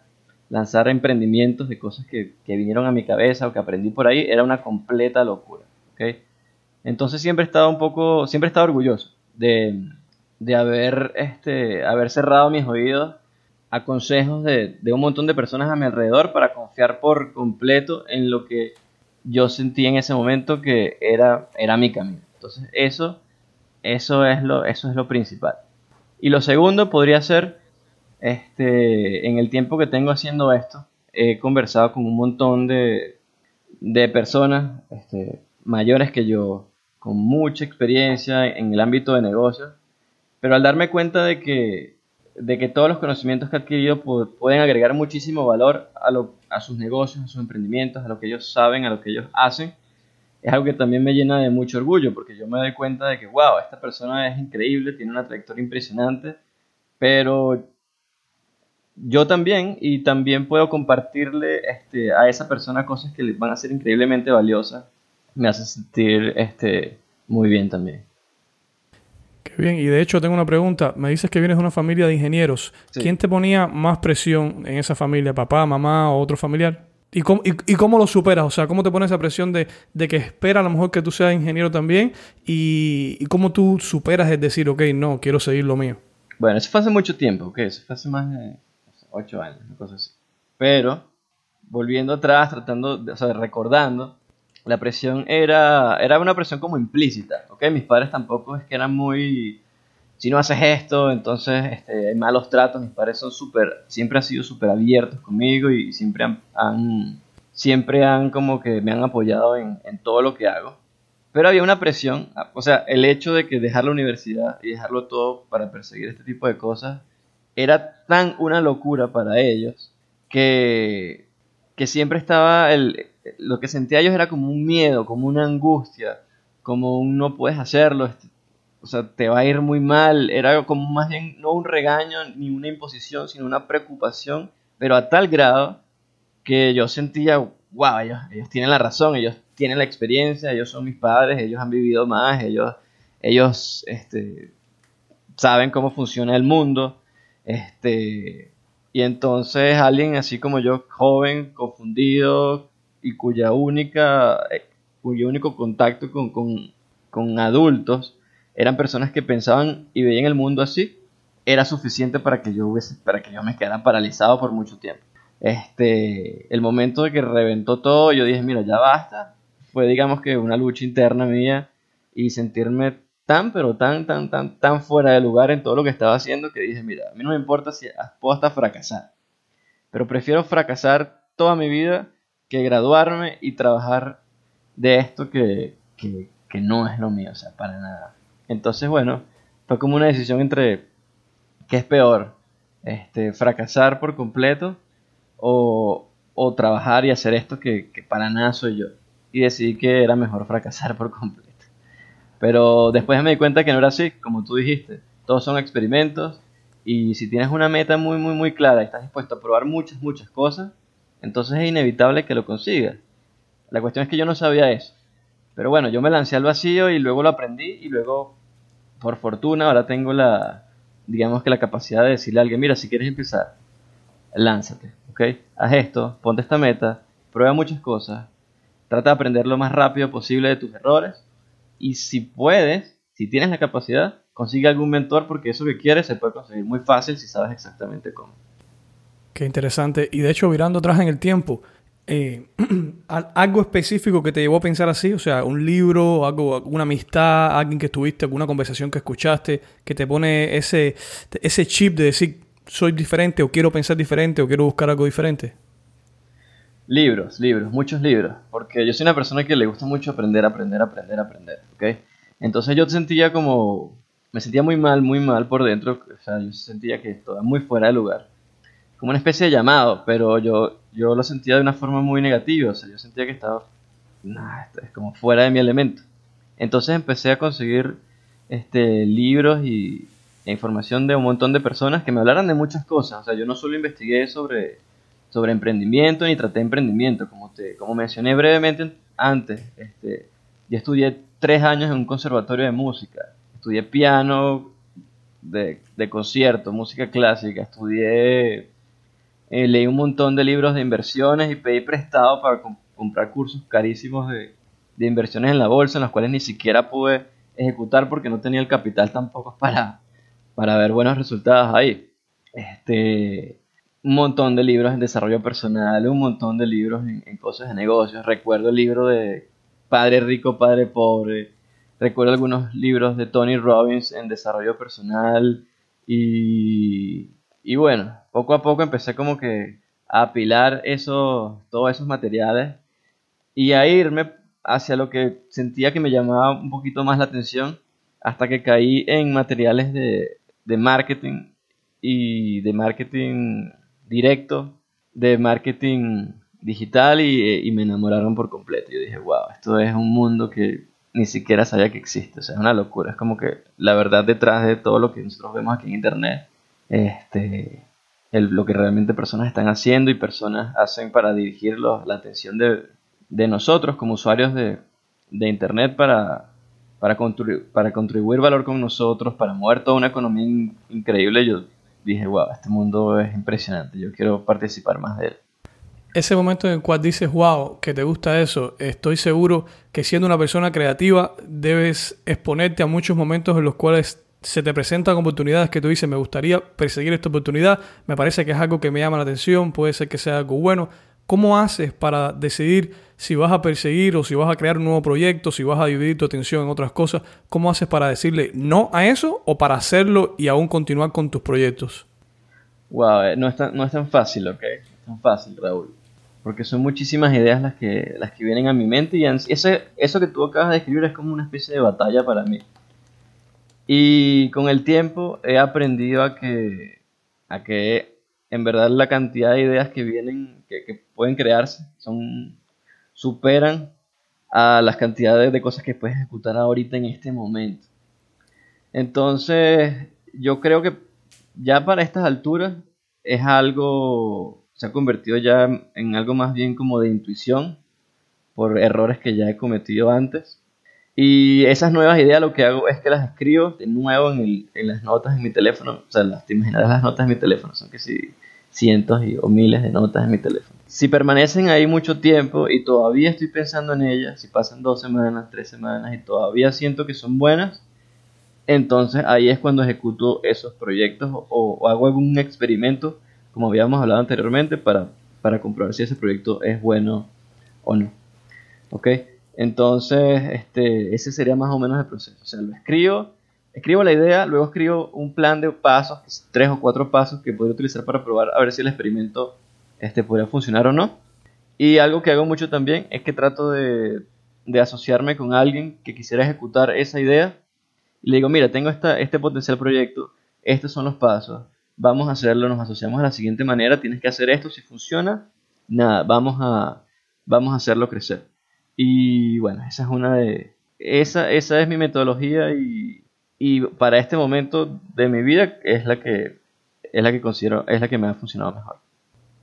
lanzar emprendimientos de cosas que, vinieron a mi cabeza o que aprendí por ahí era una completa locura. Entonces siempre he estado un poco, siempre he orgulloso de, de haber, este, haber cerrado mis oídos a consejos de, un montón de personas a mi alrededor para confiar por completo en lo que yo sentí en ese momento que era, era mi camino. Entonces eso, eso, es lo, eso es lo principal. Y lo segundo podría ser, este, en el tiempo que tengo haciendo esto, he conversado con un montón de, de personas este, mayores que yo, con mucha experiencia en el ámbito de negocios, pero al darme cuenta de que de que todos los conocimientos que he adquirido pueden agregar muchísimo valor a, lo, a sus negocios, a sus emprendimientos, a lo que ellos saben, a lo que ellos hacen, es algo que también me llena de mucho orgullo, porque yo me doy cuenta de que, wow, esta persona es increíble, tiene una trayectoria impresionante, pero yo también, y también puedo compartirle este, a esa persona cosas que le van a ser increíblemente valiosas, me hace sentir este, muy bien también bien, y de hecho tengo una pregunta. Me dices que vienes de una familia de ingenieros. ¿Quién te ponía más presión en esa familia? ¿Papá, mamá o otro familiar? ¿Y cómo, y, cómo lo superas? O sea, ¿cómo te pones esa presión de, que espera a lo mejor que tú seas ingeniero también? Y, cómo tú superas el decir, ok, no, quiero seguir lo mío? Bueno, eso fue hace mucho tiempo, ok, eso fue hace más de ocho años, una cosa así. Pero, volviendo atrás, tratando, o sea, recordando, la presión era, era una presión como implícita, ¿ok? Mis padres tampoco es que eran muy, si no haces esto, entonces este, hay malos tratos, mis padres son súper, siempre han sido súper abiertos conmigo y siempre han, siempre han como que me han apoyado en, en todo lo que hago. Pero había una presión, o sea, el hecho de que dejar la universidad y dejarlo todo para perseguir este tipo de cosas era tan una locura para ellos que que siempre estaba, el, lo que sentía ellos era como un miedo, como una angustia, como un no puedes hacerlo, este, o sea, te va a ir muy mal, era como más bien no un regaño ni una imposición, sino una preocupación, pero a tal grado que yo sentía, wow, ellos, ellos tienen la razón, ellos tienen la experiencia, ellos son mis padres, ellos han vivido más, ellos, ellos este, saben cómo funciona el mundo, este, y entonces alguien así como yo, joven, confundido y cuya única, eh, cuyo único contacto con, con, adultos eran personas que pensaban y veían el mundo así, era suficiente para que yo hubiese, para que yo me quedara paralizado por mucho tiempo. Este, el momento de que reventó todo, yo dije, mira, ya basta. Fue, digamos que una lucha interna mía y sentirme tan, pero tan, tan, tan, tan fuera de lugar en todo lo que estaba haciendo que dije, mira, a mí no me importa si puedo hasta fracasar, pero prefiero fracasar toda mi vida que graduarme y trabajar de esto que, que, que no es lo mío, o sea, para nada. Entonces, bueno, fue como una decisión entre qué es peor, este, fracasar por completo o, o trabajar y hacer esto que, que para nada soy yo. Y decidí que era mejor fracasar por completo. Pero después me di cuenta que no era así, como tú dijiste. Todos son experimentos y si tienes una meta muy, muy, muy clara y estás dispuesto a probar muchas, muchas cosas, entonces es inevitable que lo consigas. La cuestión es que yo no sabía eso. Pero bueno, yo me lancé al vacío y luego lo aprendí y luego, por fortuna, ahora tengo la, digamos que la capacidad de decirle a alguien, mira, si quieres empezar, lánzate, ¿ok? Haz esto, ponte esta meta, prueba muchas cosas, trata de aprender lo más rápido posible de tus errores y si puedes, si tienes la capacidad, consigue algún mentor porque eso que quieres se puede conseguir muy fácil si sabes exactamente cómo. Qué interesante. Y de hecho, mirando atrás en el tiempo, eh, algo específico que te llevó a pensar así, o sea, un libro, algo, una amistad, alguien que estuviste, alguna conversación que escuchaste, que te pone ese, ese chip de decir soy diferente o quiero pensar diferente o quiero buscar algo diferente. Libros, libros, muchos libros, porque yo soy una persona que le gusta mucho aprender, aprender, aprender, aprender, ¿ok? Entonces yo sentía como, me sentía muy mal, muy mal por dentro, o sea, yo sentía que estaba muy fuera de lugar, como una especie de llamado, pero yo, yo lo sentía de una forma muy negativa, o sea, yo sentía que estaba, nah, es como fuera de mi elemento. Entonces empecé a conseguir este, libros y, e información de un montón de personas que me hablaran de muchas cosas, o sea, yo no solo investigué sobre sobre emprendimiento ni traté emprendimiento. Como, te, como mencioné brevemente antes, este, yo estudié tres años en un conservatorio de música. Estudié piano de, de concierto, música clásica. Estudié, eh, leí un montón de libros de inversiones y pedí prestado para comprar cursos carísimos de, inversiones en la bolsa, en los cuales ni siquiera pude ejecutar porque no tenía el capital tampoco para, para ver buenos resultados ahí. Este, un montón de libros en desarrollo personal, un montón de libros en, cosas de negocios. Recuerdo el libro de Padre Rico, Padre Pobre. Recuerdo algunos libros de Tony Robbins en desarrollo personal. Y, y bueno, poco a poco empecé como que a apilar eso, todos esos materiales y a irme hacia lo que sentía que me llamaba un poquito más la atención hasta que caí en materiales de, de marketing y de marketing directo de marketing digital y, me enamoraron por completo. Yo dije, wow, esto es un mundo que ni siquiera sabía que existe. O sea, es una locura. Es como que la verdad detrás de todo lo que nosotros vemos aquí en internet, este, lo que realmente personas están haciendo y personas hacen para dirigir la atención de, nosotros como usuarios de, internet para, para, para contribuir valor con nosotros, para mover toda una economía increíble. Yo dije, wow, este mundo es impresionante, yo quiero participar más de él. Ese momento en el cual dices, wow, que te gusta eso, estoy seguro que siendo una persona creativa debes exponerte a muchos momentos en los cuales se te presentan oportunidades que tú dices, me gustaría perseguir esta oportunidad, me parece que es algo que me llama la atención, puede ser que sea algo bueno. ¿Cómo haces para decidir si vas a perseguir o si vas a crear un nuevo proyecto, si vas a dividir tu atención en otras cosas? ¿Cómo haces para decirle no a eso o para hacerlo y aún continuar con tus proyectos? Wow, eh, no es tan, no es tan fácil, ¿ok? Es tan fácil, Raúl. Porque son muchísimas ideas las que, las que vienen a mi mente y ese, eso que tú acabas de escribir es como una especie de batalla para mí. Y con el tiempo he aprendido a que, a que en verdad la cantidad de ideas que vienen, que, pueden crearse, son superan a las cantidades de cosas que puedes ejecutar ahorita en este momento. Entonces, yo creo que ya para estas alturas es algo, se ha convertido ya en algo más bien como de intuición por errores que ya he cometido antes. Y esas nuevas ideas lo que hago es que las escribo de nuevo en, las notas en mi teléfono. O sea, las, te imaginarás las notas en mi teléfono, son que si cientos o miles de notas en mi teléfono. Si permanecen ahí mucho tiempo y todavía estoy pensando en ellas, si pasan dos semanas, tres semanas y todavía siento que son buenas, entonces ahí es cuando ejecuto esos proyectos o, hago algún experimento, como habíamos hablado anteriormente, para, para comprobar si ese proyecto es bueno o no. ¿Ok? Entonces, este, ese sería más o menos el proceso. O sea, lo escribo, escribo la idea, luego escribo un plan de pasos, tres o cuatro pasos que podría utilizar para probar a ver si el experimento este, podría funcionar o no. Y algo que hago mucho también es que trato de, de asociarme con alguien que quisiera ejecutar esa idea y le digo, mira, tengo esta, este potencial proyecto, estos son los pasos, vamos a hacerlo, nos asociamos de la siguiente manera, tienes que hacer esto, si funciona, nada, vamos a, vamos a hacerlo crecer. Y bueno, esa es una de... Esa, esa es mi metodología y, y para este momento de mi vida es la que es la que considero es la que me ha funcionado mejor.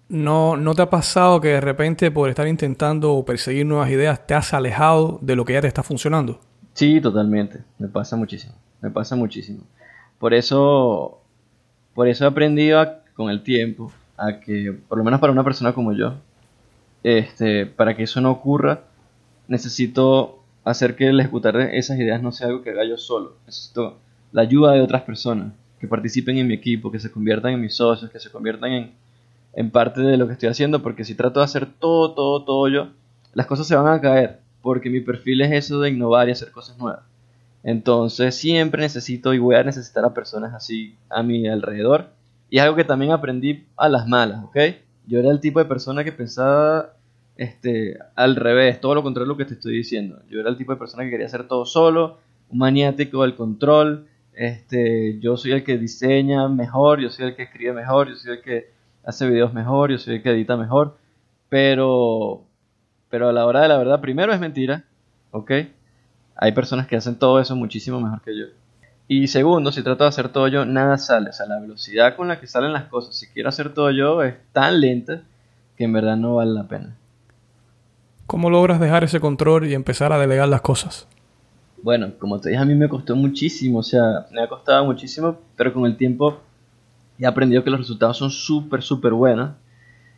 ¿No, ¿No te ha pasado que de repente por estar intentando perseguir nuevas ideas te has alejado de lo que ya te está funcionando? Sí, totalmente. Me pasa muchísimo. Me pasa muchísimo. Por eso, por eso he aprendido con el tiempo a que, por lo menos para una persona como yo, este, para que eso no ocurra, necesito hacer que el ejecutar esas ideas no sea algo que haga yo solo. Necesito la ayuda de otras personas que participen en mi equipo, que se conviertan en mis socios, que se conviertan en, en parte de lo que estoy haciendo, porque si trato de hacer todo, todo, todo yo, las cosas se van a caer, porque mi perfil es eso de innovar y hacer cosas nuevas. Entonces siempre necesito y voy a necesitar a personas así a mi alrededor. Y es algo que también aprendí a las malas, ¿ok? Yo era el tipo de persona que pensaba este, al revés, todo lo contrario de lo que te estoy diciendo. Yo era el tipo de persona que quería hacer todo solo, un maniático del control. Este, yo soy el que diseña mejor, yo soy el que escribe mejor, yo soy el que hace videos mejor, yo soy el que edita mejor. Pero, pero a la hora de la verdad, primero es mentira, ¿ok? Hay personas que hacen todo eso muchísimo mejor que yo. Y segundo, si trato de hacer todo yo, nada sale. O sea, la velocidad con la que salen las cosas, si quiero hacer todo yo, es tan lenta que en verdad no vale la pena. ¿Cómo logras dejar ese control y empezar a delegar las cosas? Bueno, como te dije, a mí me costó muchísimo, o sea, me ha costado muchísimo, pero con el tiempo he aprendido que los resultados son súper, súper buenos.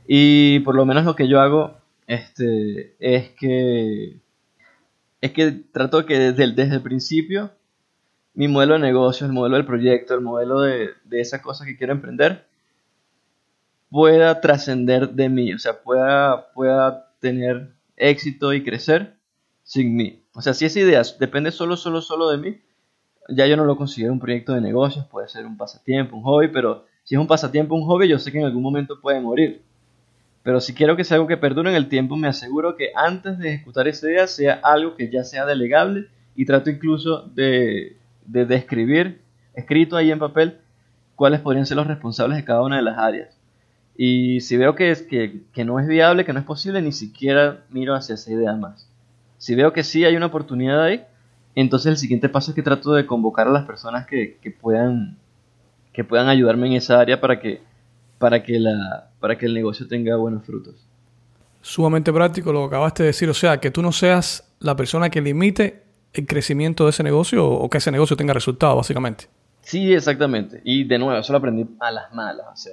Y por lo menos lo que yo hago este, es que es que trato que desde el, desde el principio mi modelo de negocio, el modelo del proyecto, el modelo de, de esa cosa que quiero emprender, pueda trascender de mí, o sea, pueda, pueda tener éxito y crecer sin mí. O sea, si esa idea depende solo, solo, solo de mí, ya yo no lo considero un proyecto de negocios, puede ser un pasatiempo, un hobby, pero si es un pasatiempo, un hobby, yo sé que en algún momento puede morir. Pero si quiero que sea algo que perdure en el tiempo, me aseguro que antes de ejecutar esa idea sea algo que ya sea delegable y trato incluso de, de describir, escrito ahí en papel, cuáles podrían ser los responsables de cada una de las áreas. Y si veo que, es, que, no es viable, que no es posible, ni siquiera miro hacia esa idea más. Si veo que sí hay una oportunidad ahí, entonces el siguiente paso es que trato de convocar a las personas que, puedan, que puedan ayudarme en esa área para que, para, que la, para que el negocio tenga buenos frutos. Sumamente práctico lo que acabaste de decir, o sea, que tú no seas la persona que limite el crecimiento de ese negocio o que ese negocio tenga resultados, básicamente. Sí, exactamente. Y de nuevo, eso lo aprendí a las malas. O sea,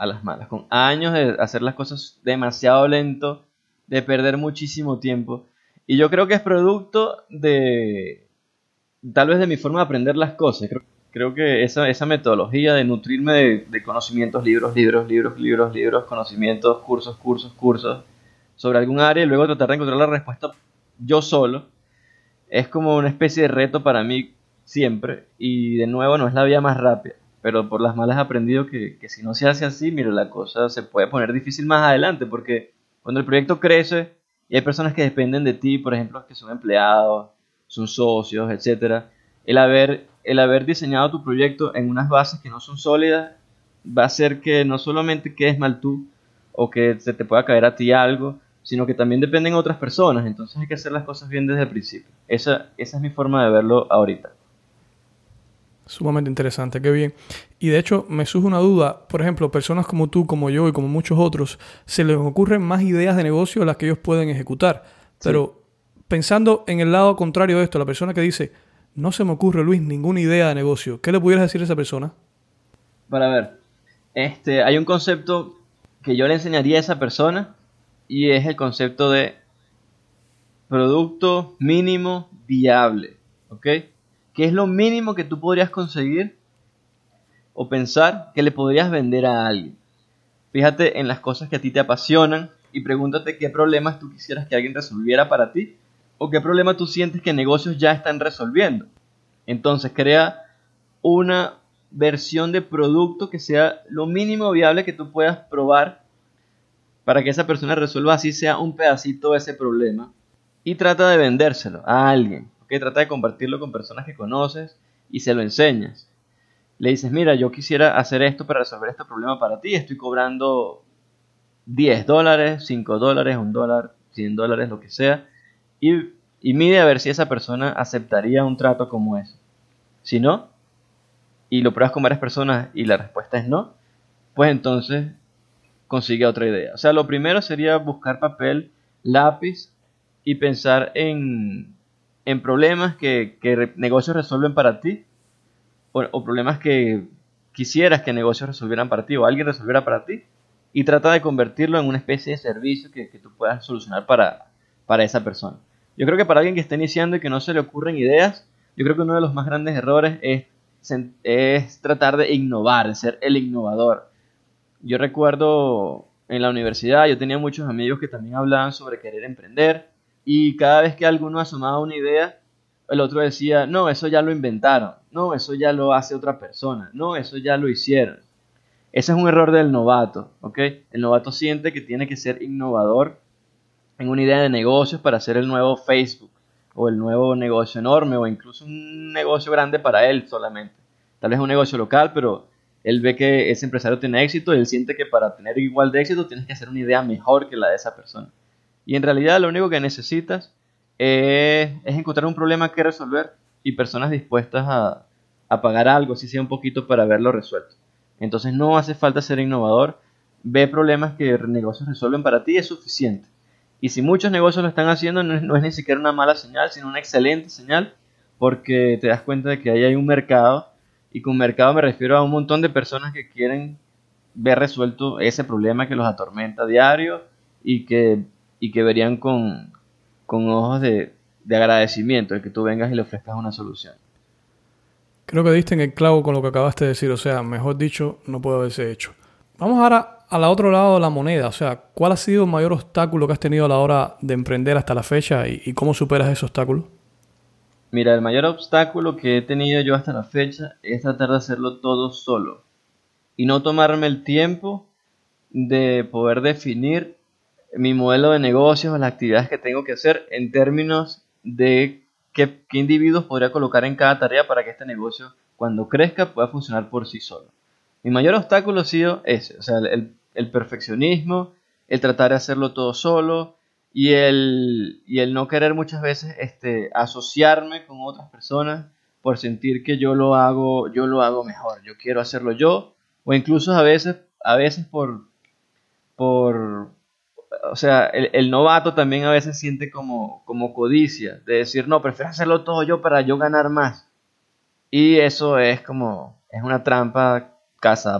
a las malas, con años de hacer las cosas demasiado lento, de perder muchísimo tiempo. Y yo creo que es producto de, tal vez de mi forma de aprender las cosas. Creo, que esa, esa, metodología de nutrirme de, de, conocimientos, libros, libros, libros, libros, libros, conocimientos, cursos, cursos, cursos, sobre algún área y luego tratar de encontrar la respuesta yo solo, es como una especie de reto para mí siempre. Y de nuevo no es la vía más rápida pero por las malas he aprendido que, si no se hace así, mire, la cosa se puede poner difícil más adelante, porque cuando el proyecto crece y hay personas que dependen de ti, por ejemplo, que son empleados, son socios, etc., el haber, el haber diseñado tu proyecto en unas bases que no son sólidas va a hacer que no solamente quedes mal tú o que se te pueda caer a ti algo, sino que también dependen otras personas. Entonces hay que hacer las cosas bien desde el principio. Esa, esa es mi forma de verlo ahorita. Sumamente interesante, qué bien. Y de hecho me surge una duda, por ejemplo, personas como tú, como yo y como muchos otros, se les ocurren más ideas de negocio las que ellos pueden ejecutar. Pero pensando en el lado contrario de esto, la persona que dice, no se me ocurre, Luis, ninguna idea de negocio, ¿qué le pudieras decir a esa persona? Para ver, este, hay un concepto que yo le enseñaría a esa persona y es el concepto de producto mínimo viable, ¿ok? ¿Qué es lo mínimo que tú podrías conseguir o pensar que le podrías vender a alguien? Fíjate en las cosas que a ti te apasionan y pregúntate qué problemas tú quisieras que alguien resolviera para ti o qué problema tú sientes que negocios ya están resolviendo. Entonces crea una versión de producto que sea lo mínimo viable que tú puedas probar para que esa persona resuelva así sea un pedacito de ese problema y trata de vendérselo a alguien que trata de compartirlo con personas que conoces y se lo enseñas. Le dices, mira, yo quisiera hacer esto para resolver este problema para ti, estoy cobrando 10 dólares, 5 dólares, 1 dólar, 100 dólares, lo que sea, y, y mide a ver si esa persona aceptaría un trato como ese. Si no, y lo pruebas con varias personas y la respuesta es no, pues entonces consigue otra idea. O sea, lo primero sería buscar papel, lápiz y pensar en en problemas que, negocios resuelven para ti o, problemas que quisieras que negocios resolvieran para ti o alguien resolviera para ti y trata de convertirlo en una especie de servicio que, tú puedas solucionar para, para esa persona. Yo creo que para alguien que está iniciando y que no se le ocurren ideas, yo creo que uno de los más grandes errores es, es tratar de innovar, de ser el innovador. Yo recuerdo en la universidad, yo tenía muchos amigos que también hablaban sobre querer emprender y cada vez que alguno asomaba una idea, el otro decía, no, eso ya lo inventaron, no, eso ya lo hace otra persona, no, eso ya lo hicieron. Ese es un error del novato, ¿ok? El novato siente que tiene que ser innovador en una idea de negocios para hacer el nuevo Facebook o el nuevo negocio enorme o incluso un negocio grande para él solamente. Tal vez un negocio local, pero él ve que ese empresario tiene éxito y él siente que para tener igual de éxito tienes que hacer una idea mejor que la de esa persona. Y en realidad lo único que necesitas es, encontrar un problema que resolver y personas dispuestas a, pagar algo, si sea un poquito, para verlo resuelto. Entonces no hace falta ser innovador, ve problemas que negocios resuelven para ti, es suficiente. Y si muchos negocios lo están haciendo, no es, no es, ni siquiera una mala señal, sino una excelente señal, porque te das cuenta de que ahí hay un mercado, y con mercado me refiero a un montón de personas que quieren ver resuelto ese problema que los atormenta a diario y que y que verían con, ojos de, agradecimiento el que tú vengas y le ofrezcas una solución. Creo que diste en el clavo con lo que acabaste de decir, o sea, mejor dicho, no puede haberse hecho. Vamos ahora al otro lado de la moneda, o sea, ¿cuál ha sido el mayor obstáculo que has tenido a la hora de emprender hasta la fecha y, y cómo superas ese obstáculo? Mira, el mayor obstáculo que he tenido yo hasta la fecha es tratar de hacerlo todo solo y no tomarme el tiempo de poder definir mi modelo de negocios, las actividades que tengo que hacer en términos de qué, individuos podría colocar en cada tarea para que este negocio, cuando crezca, pueda funcionar por sí solo. Mi mayor obstáculo ha sido ese, o sea, el, perfeccionismo, el tratar de hacerlo todo solo y el, y el no querer muchas veces este, asociarme con otras personas por sentir que yo lo hago, yo lo hago mejor, yo quiero hacerlo yo, o incluso a veces, a veces por, por, o sea, el, novato también a veces siente como, codicia, de decir, no, prefiero hacerlo todo yo para yo ganar más. Y eso es como, es una trampa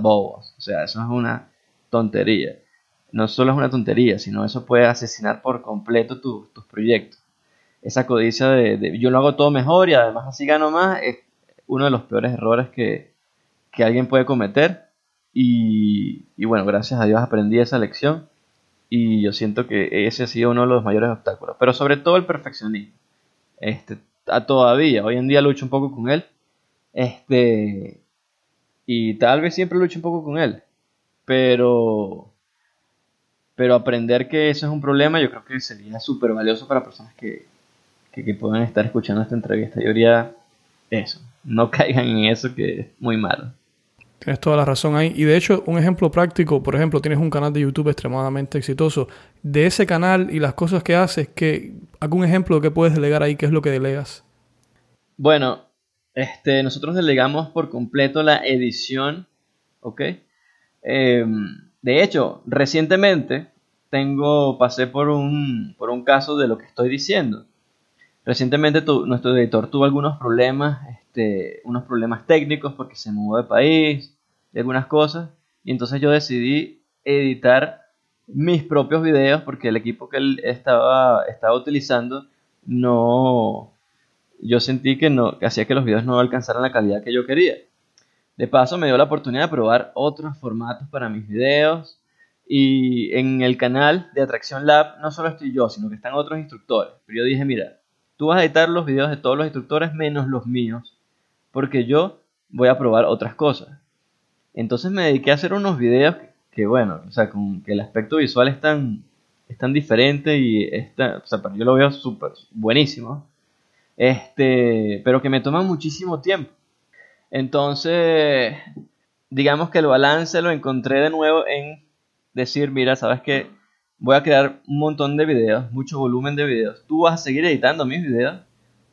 bobos, o sea, eso es una tontería. No solo es una tontería, sino eso puede asesinar por completo tus proyectos. Esa codicia de, yo lo hago todo mejor y además así gano más es uno de los peores errores que, que alguien puede cometer. Y bueno, gracias a Dios aprendí esa lección y yo siento que ese ha sido uno de los mayores obstáculos. Pero sobre todo el perfeccionismo. Este, todavía, hoy en día lucho un poco con él. Este, y tal vez siempre lucho un poco con él. Pero, pero aprender que eso es un problema, yo creo que sería súper valioso para personas que, que, que puedan estar escuchando esta entrevista. Yo diría eso, no caigan en eso que es muy malo. Tienes toda la razón ahí. Y de hecho, un ejemplo práctico, por ejemplo, tienes un canal de YouTube extremadamente exitoso. De ese canal y las cosas que haces, que, ¿algún ejemplo que puedes delegar ahí? ¿Qué es lo que delegas? Bueno, este, nosotros delegamos por completo la edición, ¿ok? Em, de hecho, recientemente tengo, pasé por un, por un caso de lo que estoy diciendo. Recientemente nuestro editor tuvo algunos problemas, este, unos problemas técnicos porque se mudó de país y algunas cosas. Y entonces yo decidí editar mis propios videos porque el equipo que él estaba, estaba utilizando no... Yo sentí que, no, que hacía que los videos no alcanzaran la calidad que yo quería. De paso me dio la oportunidad de probar otros formatos para mis videos. Y en el canal de Atracción Lab no solo estoy yo, sino que están otros instructores. Pero yo dije, mira, tú vas a editar los videos de todos los instructores menos los míos. Porque yo voy a probar otras cosas. Entonces me dediqué a hacer unos videos que, bueno, o sea, con que el aspecto visual es tan, es tan diferente y está, o sea, yo lo veo súper buenísimo. Este, pero que me toma muchísimo tiempo. Entonces, digamos que el balance lo encontré de nuevo en decir, mira, sabes que voy a crear un montón de videos, mucho volumen de videos. Tú vas a seguir editando mis videos,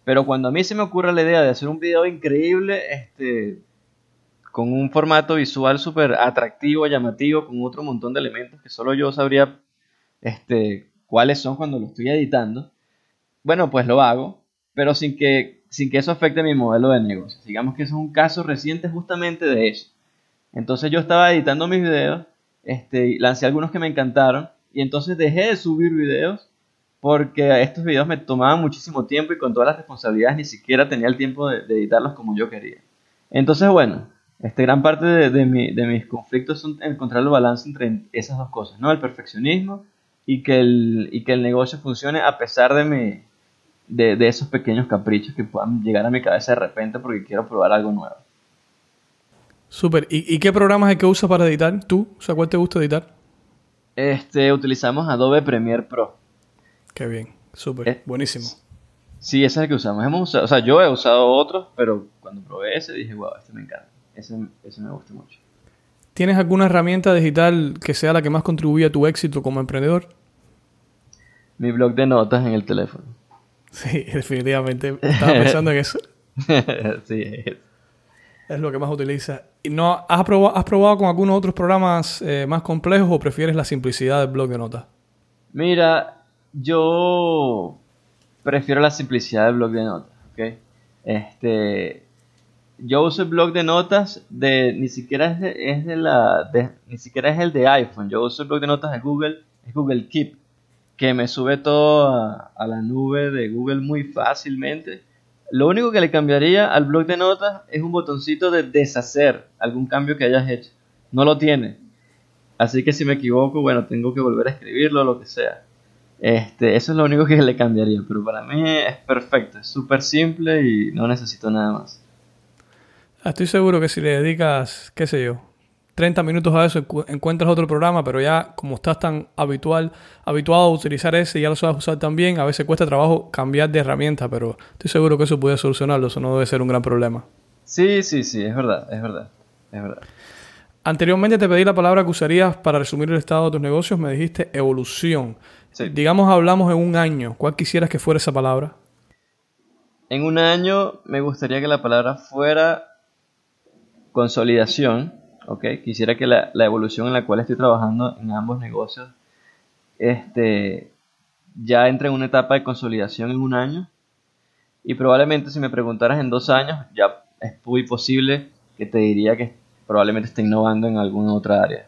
pero cuando a mí se me ocurra la idea de hacer un video increíble, este, con un formato visual súper atractivo, llamativo, con otro montón de elementos que solo yo sabría este, cuáles son cuando lo estoy editando, bueno, pues lo hago, pero sin que sin que eso afecte mi modelo de negocio. Digamos que eso es un caso reciente justamente de eso. Entonces yo estaba editando mis videos, este, lancé algunos que me encantaron y entonces dejé de subir videos porque estos videos me tomaban muchísimo tiempo y con todas las responsabilidades ni siquiera tenía el tiempo de, editarlos como yo quería. Entonces bueno, este, gran parte de, mis conflictos son encontrar el balance entre esas dos cosas, ¿no? El perfeccionismo y que el, y que el negocio funcione a pesar de mi, de, esos pequeños caprichos que puedan llegar a mi cabeza de repente porque quiero probar algo nuevo. Súper. ¿Y, qué programas es que usas para editar tú? O sea, ¿cuál te gusta editar? Este, utilizamos Adobe Premiere Pro. Qué bien. Súper. Eh, Buenísimo. Sí, ese es el que usamos. Hemos o sea, yo he usado otros, pero cuando probé ese dije, wow, este me encanta. Ese, ese me gusta mucho. ¿Tienes alguna herramienta digital que sea la que más contribuye a tu éxito como emprendedor? Mi blog de notas en el teléfono. Sí, definitivamente. Estaba pensando en eso. sí, es. Lo que más utiliza. ¿Y no, has, probado, has probado con algunos otros programas eh, más complejos o prefieres la simplicidad del blog de notas? Mira, yo prefiero la simplicidad del blog de notas, ¿ok? Este, yo uso el blog de notas de, ni siquiera es de, es de la, ni siquiera es el de iPhone, yo uso el blog de notas de Google, es Google Keep que me sube todo a, la nube de Google muy fácilmente. Lo único que le cambiaría al blog de notas es un botoncito de deshacer algún cambio que hayas hecho. No lo tiene. Así que si me equivoco, bueno, tengo que volver a escribirlo o lo que sea. Este, eso es lo único que le cambiaría, pero para mí es perfecto, es súper simple y no necesito nada más. Estoy seguro que si le dedicas, qué sé yo, 30 minutos a eso encuentras otro programa, pero ya como estás tan habitual, habituado a utilizar ese y ya lo sabes usar también, a veces cuesta trabajo cambiar de herramienta, pero estoy seguro que eso puede solucionarlo, eso no debe ser un gran problema. Sí, sí, sí, es verdad, es verdad, es verdad. Anteriormente te pedí la palabra que usarías para resumir el estado de tus negocios, me dijiste evolución. Digamos, hablamos en un año, ¿cuál quisieras que fuera esa palabra? En un año me gustaría que la palabra fuera consolidación Quisiera que la, evolución en la cual estoy trabajando en ambos negocios este, ya entre en una etapa de consolidación en un año y probablemente si me preguntaras en dos años ya es muy posible que te diría que probablemente esté innovando en alguna otra área.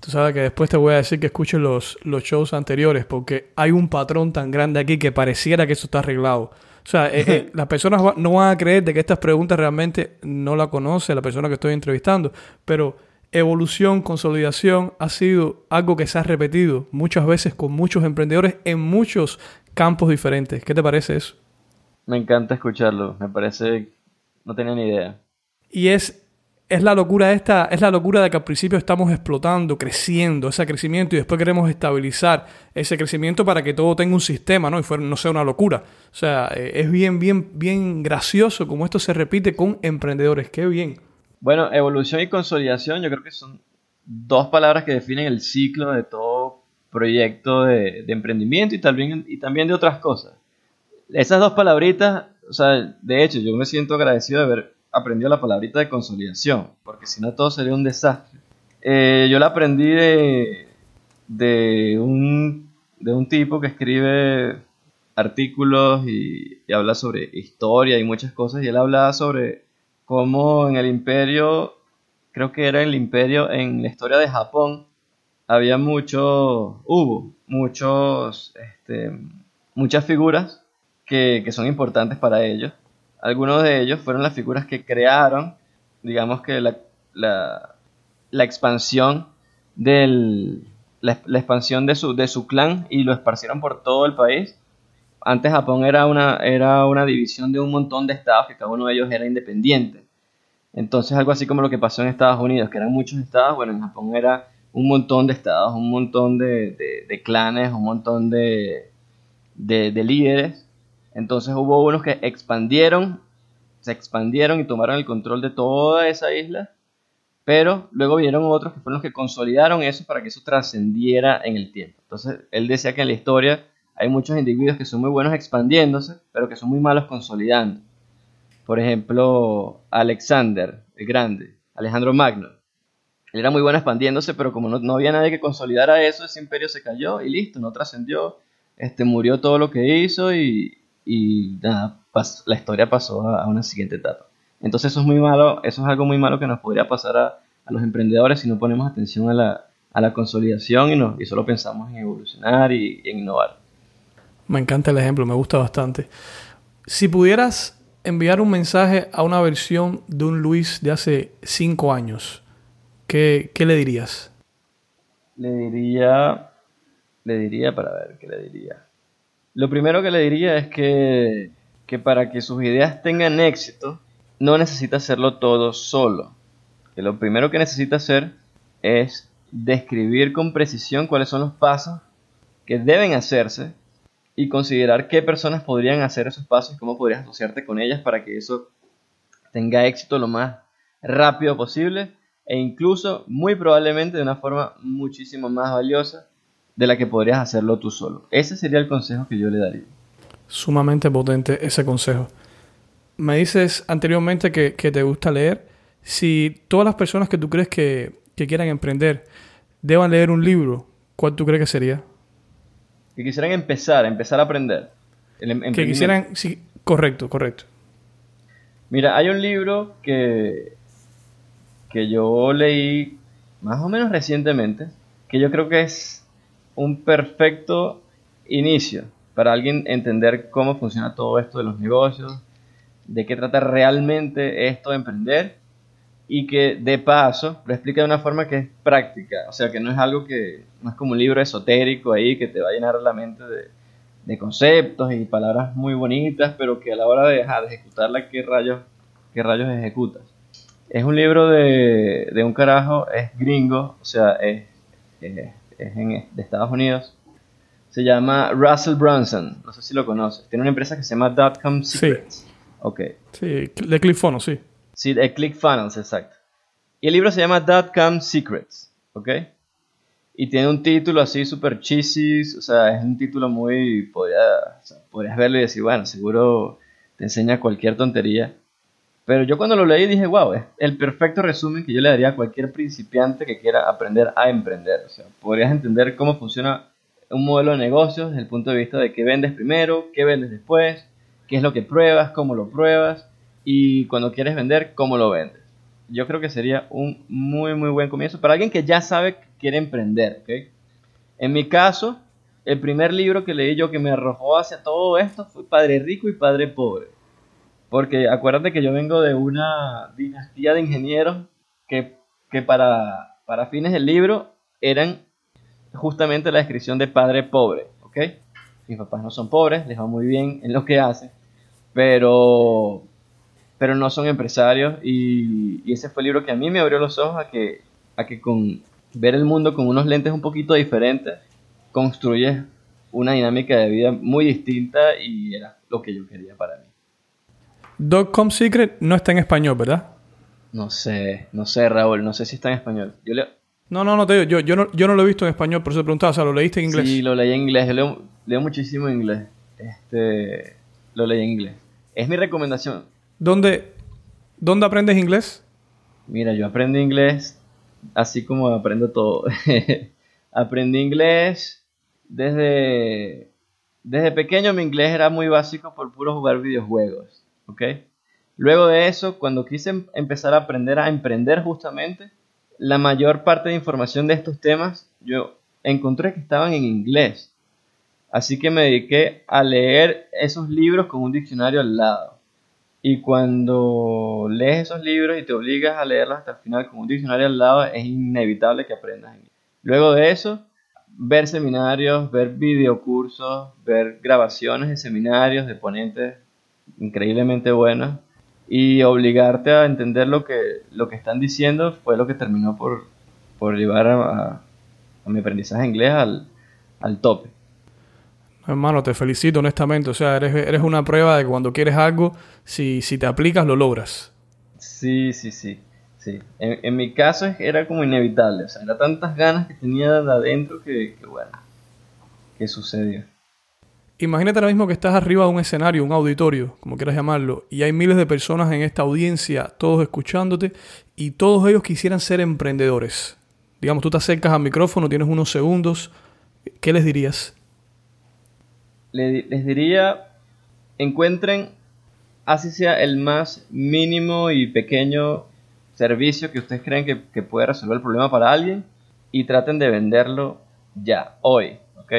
Tú sabes que después te voy a decir que escuches los, los shows anteriores porque hay un patrón tan grande aquí que pareciera que eso está arreglado. O sea, eh, eh, las personas no van a creer de que estas preguntas realmente no la conoce la persona que estoy entrevistando, pero evolución, consolidación ha sido algo que se ha repetido muchas veces con muchos emprendedores en muchos campos diferentes. ¿Qué te parece eso? Me encanta escucharlo, me parece, no tenía ni idea. Y es es la locura esta, es la locura de que al principio estamos explotando, creciendo, ese crecimiento y después queremos estabilizar ese crecimiento para que todo tenga un sistema, ¿no? Y fuera, no sea una locura. O sea, eh, es bien, bien, bien gracioso como esto se repite con emprendedores. Qué bien. Bueno, evolución y consolidación yo creo que son dos palabras que definen el ciclo de todo proyecto de, emprendimiento y también, y también de otras cosas. Esas dos palabritas, o sea, de hecho yo me siento agradecido de haber aprendido la palabrita de consolidación, porque si no todo sería un desastre. Eh, yo la aprendí de, de, un, de un tipo que escribe artículos y, habla sobre historia y muchas cosas, y él hablaba sobre cómo en el imperio, creo que era el imperio en la historia de Japón, había muchos, hubo muchos, este, muchas figuras que, que son importantes para ellos. Algunos de ellos fueron las figuras que crearon, digamos que la, la, expansión del, la, expansión de su, de su clan y lo esparcieron por todo el país. Antes Japón era una, era una división de un montón de estados que cada uno de ellos era independiente. Entonces algo así como lo que pasó en Estados Unidos, que eran muchos estados, bueno, en Japón era un montón de estados, un montón de, clanes, un montón de, de, líderes. Entonces hubo unos que expandieron, se expandieron y tomaron el control de toda esa isla, pero luego vinieron otros que fueron los que consolidaron eso para que eso trascendiera en el tiempo. Entonces él decía que en la historia hay muchos individuos que son muy buenos expandiéndose, pero que son muy malos consolidando. Por ejemplo, Alexander el Grande, Alejandro Magno él era muy bueno expandiéndose, pero como no, había nadie que consolidara eso, ese imperio se cayó y listo, no trascendió. Este, murió todo lo que hizo y, y nada, la historia pasó a, una siguiente etapa. Entonces eso es muy malo, eso es algo muy malo que nos podría pasar a, a los emprendedores si no ponemos atención a la, a la consolidación y, no, y solo pensamos en evolucionar y, y en innovar. Me encanta el ejemplo, me gusta bastante. Si pudieras enviar un mensaje a una versión de un Luis de hace cinco años, ¿Qué, le dirías? Le diría, le diría, para ver, ¿qué le diría? Lo primero que le diría es que, que para que sus ideas tengan éxito, no necesita hacerlo todo solo. Que lo primero que necesita hacer es describir con precisión cuáles son los pasos que deben hacerse y considerar qué personas podrían hacer esos pasos y cómo podrías asociarte con ellas para que eso tenga éxito lo más rápido posible e incluso muy probablemente de una forma muchísimo más valiosa de la que podrías hacerlo tú solo. Ese sería el consejo que yo le daría. Sumamente potente ese consejo. Me dices anteriormente que, te gusta leer. Si todas las personas que tú crees que, quieran emprender deban leer un libro, ¿cuál tú crees que sería? Que quisieran empezar, empezar a aprender. Em-, que quisieran, sí, correcto, correcto. Mira, hay un libro que que yo leí más o menos recientemente, que yo creo que es un perfecto inicio para alguien entender cómo funciona todo esto de los negocios, de qué trata realmente esto de emprender y que de paso lo explica de una forma que es práctica, o sea que no es algo que no es como un libro esotérico ahí que te va a llenar la mente de, conceptos y palabras muy bonitas, pero que a la hora de, ejecutarla, ¿qué rayos, qué rayos ejecutas? Es un libro de, un carajo, es gringo, o sea, es, en, de Estados Unidos. Se llama Russell Brunson, no sé si lo conoces. Tiene una empresa que se llama Dotcom Secrets. Sí. Ok. Sí, de ClickFunnels, sí. Sí, de ClickFunnels, exacto. Y el libro se llama Dotcom Secrets, ¿ok? Y tiene un título así súper cheesy, o sea, es un título muy... Podría, podrías verlo y decir, bueno, seguro te enseña cualquier tontería. Pero yo cuando lo leí dije, wow, es el perfecto resumen que yo le daría a cualquier principiante que quiera aprender a emprender. O sea, podrías entender cómo funciona un modelo de negocios desde el punto de vista de qué vendes primero, qué vendes después, qué es lo que pruebas, cómo lo pruebas y cuando quieres vender, cómo lo vendes. Yo creo que sería un muy, muy buen comienzo para alguien que ya sabe que quiere emprender. ¿okay? En mi caso, el primer libro que leí yo que me arrojó hacia todo esto fue Padre Rico y Padre Pobre porque acuérdate que yo vengo de una dinastía de ingenieros que, para, para fines del libro eran justamente la descripción de padre pobre, ¿ok? Mis papás no son pobres, les va muy bien en lo que hacen, pero, pero no son empresarios y, y, ese fue el libro que a mí me abrió los ojos a que, a que con ver el mundo con unos lentes un poquito diferentes construyes una dinámica de vida muy distinta y era lo que yo quería para mí. Dogcom Secret no está en español, ¿verdad? No sé, no sé, Raúl, no sé si está en español. Yo le... No, no, no, te digo, yo, yo, no, yo no lo he visto en español, por eso te preguntaba, o sea, ¿lo leíste en inglés? Sí, lo leí en inglés, yo leo, leo muchísimo inglés. Este, lo leí en inglés. Es mi recomendación. ¿Dónde, ¿Dónde aprendes inglés? Mira, yo aprendí inglés así como aprendo todo. aprendí inglés desde, desde pequeño, mi inglés era muy básico por puro jugar videojuegos, ¿ok? Luego de eso, cuando quise em- empezar a aprender a emprender justamente, la mayor parte de información de estos temas yo encontré que estaban en inglés. Así que me dediqué a leer esos libros con un diccionario al lado. Y cuando lees esos libros y te obligas a leerlos hasta el final con un diccionario al lado, es inevitable que aprendas inglés. Luego de eso, ver seminarios, ver videocursos, ver grabaciones de seminarios de ponentes increíblemente buenos y obligarte a entender lo que, lo que están diciendo fue lo que terminó por, por llevar a, mi aprendizaje inglés al, al tope. Hermano, te felicito honestamente, o sea, eres, eres una prueba de que cuando quieres algo, si, si te aplicas, lo logras. Sí, sí, sí. sí. En, en mi caso era como inevitable, o sea, era tantas ganas que tenía de adentro que, que bueno, que sucedió. Imagínate ahora mismo que estás arriba de un escenario, un auditorio, como quieras llamarlo, y hay miles de personas en esta audiencia, todos escuchándote, y todos ellos quisieran ser emprendedores. Digamos, tú te acercas al micrófono, tienes unos segundos, ¿qué les dirías? Le- les diría, encuentren, así sea el más mínimo y pequeño servicio que ustedes creen que, que puede resolver el problema para alguien y traten de venderlo ya, hoy, ¿ok?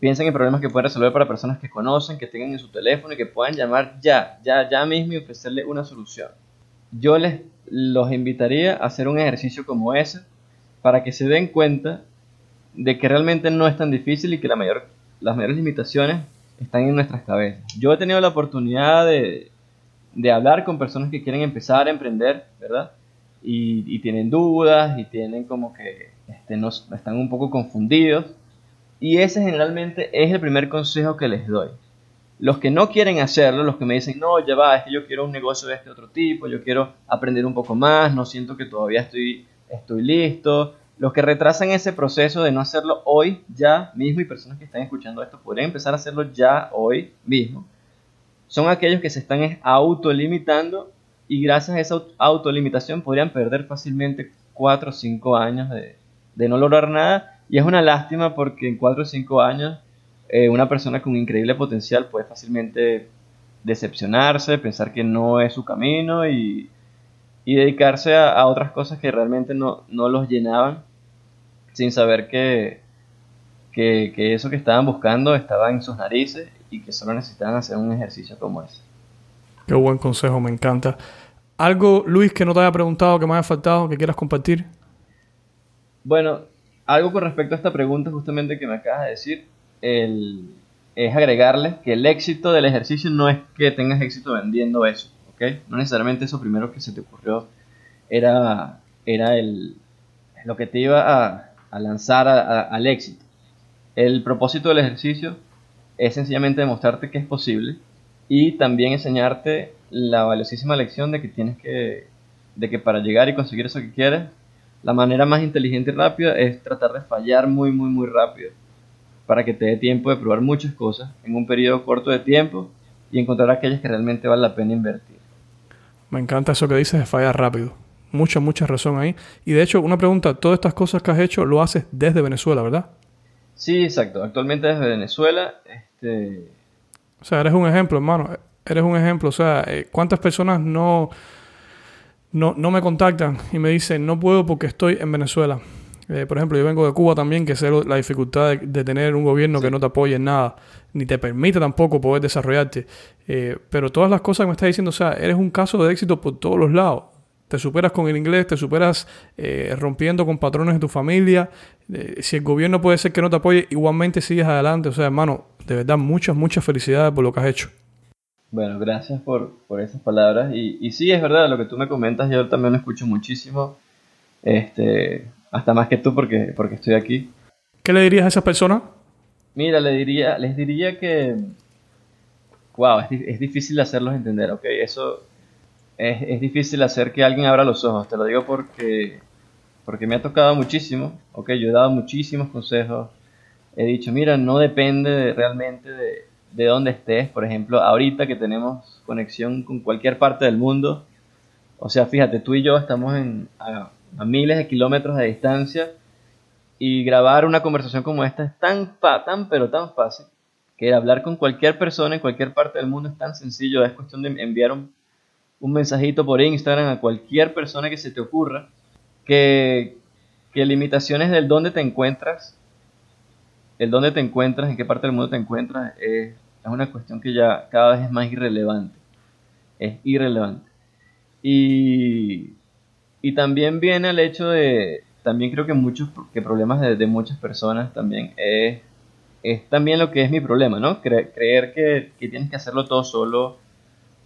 Piensen en problemas que pueden resolver para personas que conocen, que tengan en su teléfono y que puedan llamar ya, ya, ya mismo y ofrecerle una solución. Yo les los invitaría a hacer un ejercicio como ese para que se den cuenta de que realmente no es tan difícil y que la mayor, las mayores limitaciones están en nuestras cabezas. Yo he tenido la oportunidad de, de hablar con personas que quieren empezar a emprender, ¿verdad? Y, y tienen dudas y tienen como que este, no, están un poco confundidos. Y ese generalmente es el primer consejo que les doy. Los que no quieren hacerlo, los que me dicen, no, ya va, es que yo quiero un negocio de este otro tipo, yo quiero aprender un poco más, no siento que todavía estoy, estoy listo. Los que retrasan ese proceso de no hacerlo hoy, ya mismo, y personas que están escuchando esto podrían empezar a hacerlo ya hoy mismo, son aquellos que se están es autolimitando y gracias a esa aut- autolimitación podrían perder fácilmente 4 o 5 años de, de no lograr nada. Y es una lástima porque en 4 o 5 años eh, una persona con increíble potencial puede fácilmente decepcionarse, pensar que no es su camino y, y dedicarse a, a otras cosas que realmente no, no los llenaban sin saber que, que, que eso que estaban buscando estaba en sus narices y que solo necesitaban hacer un ejercicio como ese. Qué buen consejo, me encanta. ¿Algo, Luis, que no te haya preguntado, que me haya faltado, que quieras compartir? Bueno, algo con respecto a esta pregunta justamente que me acabas de decir, el- es agregarle que el éxito del ejercicio no es que tengas éxito vendiendo eso, ¿ok? No necesariamente eso primero que se te ocurrió era, era el, lo que te iba a, a lanzar al éxito. El propósito del ejercicio es sencillamente demostrarte que es posible y también enseñarte la valiosísima lección de que tienes que, de que para llegar y conseguir eso que quieres, la manera más inteligente y rápida es tratar de fallar muy, muy, muy rápido para que te dé tiempo de probar muchas cosas en un periodo corto de tiempo y encontrar aquellas que realmente vale la pena invertir. Me encanta eso que dices de fallar rápido. Mucha, mucha razón ahí. Y de hecho, una pregunta, todas estas cosas que has hecho lo haces desde Venezuela, ¿verdad? Sí, exacto. Actualmente desde Venezuela, este, O sea, eres un ejemplo, hermano. Eres un ejemplo. O sea, eh, ¿cuántas personas no, no, no me contactan y me dicen, no puedo porque estoy en Venezuela? Eh, por ejemplo, yo vengo de Cuba también, que sé la dificultad de, de tener un gobierno que no te apoye en nada, ni te permite tampoco poder desarrollarte. Eh, pero todas las cosas que me estás diciendo, o sea, eres un caso de éxito por todos los lados. Te superas con el inglés, te superas eh, rompiendo con patrones de tu familia. Eh, si el gobierno puede ser que no te apoye, igualmente sigues adelante. O sea, hermano, de verdad, muchas, muchas felicidades por lo que has hecho. Bueno, gracias por, por esas palabras. Y, y sí, es verdad, lo que tú me comentas, yo también lo escucho muchísimo. Este, hasta más que tú porque, porque estoy aquí. ¿Qué le dirías a esas personas? Mira, le diría, les diría que, wow, es, es difícil hacerlos entender, ¿ok? Eso, es, es, difícil hacer que alguien abra los ojos. Te lo digo porque, porque me ha tocado muchísimo. Ok, yo he dado muchísimos consejos. He dicho, mira, no depende realmente de, de dónde estés. Por ejemplo, ahorita que tenemos conexión con cualquier parte del mundo. O sea, fíjate, tú y yo estamos a miles de kilómetros de distancia y grabar una conversación como esta es tan, tan pero tan fácil que hablar con cualquier persona en cualquier parte del mundo es tan sencillo, es cuestión de enviar un, un mensajito por Instagram a cualquier persona que se te ocurra, que, que limitaciones del dónde te encuentras, el dónde te encuentras, en qué parte del mundo te encuentras, es, es una cuestión que ya cada vez es más irrelevante, es irrelevante. Y, y también viene el hecho de, también creo que muchos que problemas de, de muchas personas también es, es, también lo que es mi problema, ¿no? creer que, que, tienes que hacerlo todo solo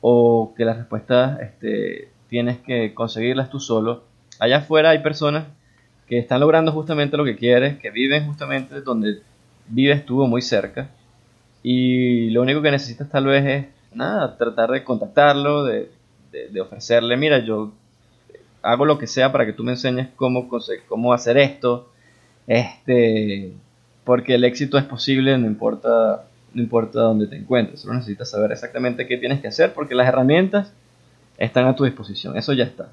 o que las respuestas este, tienes que conseguirlas tú solo. Allá afuera hay personas que están logrando justamente lo que quieres, que viven justamente donde vives tú o muy cerca y lo único que necesitas tal vez es nada, tratar de contactarlo, de, de, de ofrecerle, mira, yo hago lo que sea para que tú me enseñes cómo, cómo hacer esto. Este, porque el éxito es posible, no importa, no importa dónde te encuentres. Solo necesitas saber exactamente qué tienes que hacer porque las herramientas están a tu disposición. Eso ya está.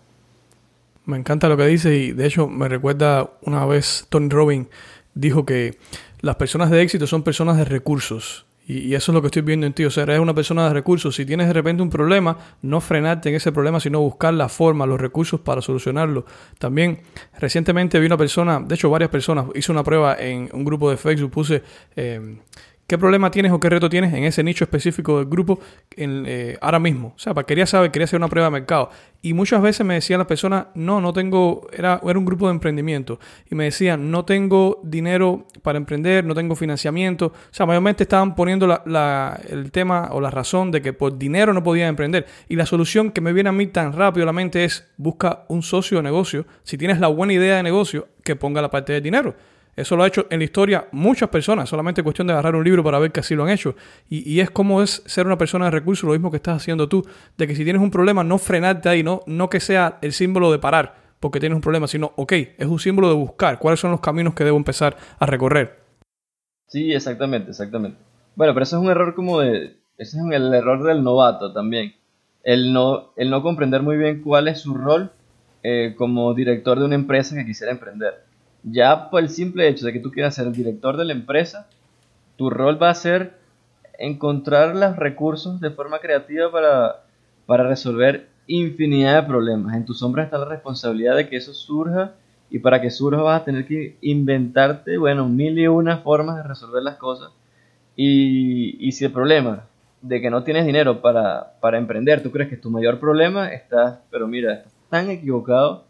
Me encanta lo que dice y de hecho me recuerda una vez Tony Robbins dijo que las personas de éxito son personas de recursos y, eso es lo que estoy viendo en ti. O sea, eres una persona de recursos. Si tienes de repente un problema, no frenarte en ese problema, sino buscar la forma, los recursos para solucionarlo. También, recientemente vi una persona, de hecho varias personas, hice una prueba en un grupo de Facebook, puse... Eh, ¿Qué problema tienes o qué reto tienes en ese nicho específico del grupo eh, ahora mismo? O sea, quería saber, quería hacer una prueba de mercado. Y muchas veces me decían las personas, no, no tengo, era, era un grupo de emprendimiento. Y me decían, no tengo dinero para emprender, no tengo financiamiento. O sea, mayormente estaban poniendo el tema o la razón de que por dinero no podían emprender. Y la solución que me viene a mí tan rápido a la mente es, busca un socio de negocio. Si tienes la buena idea de negocio, que ponga la parte del dinero. Eso lo ha hecho en la historia muchas personas, solamente cuestión de agarrar un libro para ver que así lo han hecho. Y, es como es ser una persona de recursos, lo mismo que estás haciendo tú, de que si tienes un problema, no frenarte ahí, no, no que sea el símbolo de parar porque tienes un problema, sino, ok, es un símbolo de buscar cuáles son los caminos que debo empezar a recorrer. Sí, exactamente, exactamente. Bueno, pero eso es un error como de, ese es el error del novato también. El no, el no comprender muy bien cuál es su rol eh, como director de una empresa que quisiera emprender ya por el simple hecho de que tú quieras ser el director de la empresa, tu rol va a ser encontrar los recursos de forma creativa para, para resolver infinidad de problemas. En tus hombros está la responsabilidad de que eso surja y para que surja vas a tener que inventarte, bueno, mil y una formas de resolver las cosas. Y, y si el problema de que no tienes dinero para, para emprender, tú crees que es tu mayor problema, estás, pero mira, estás tan equivocado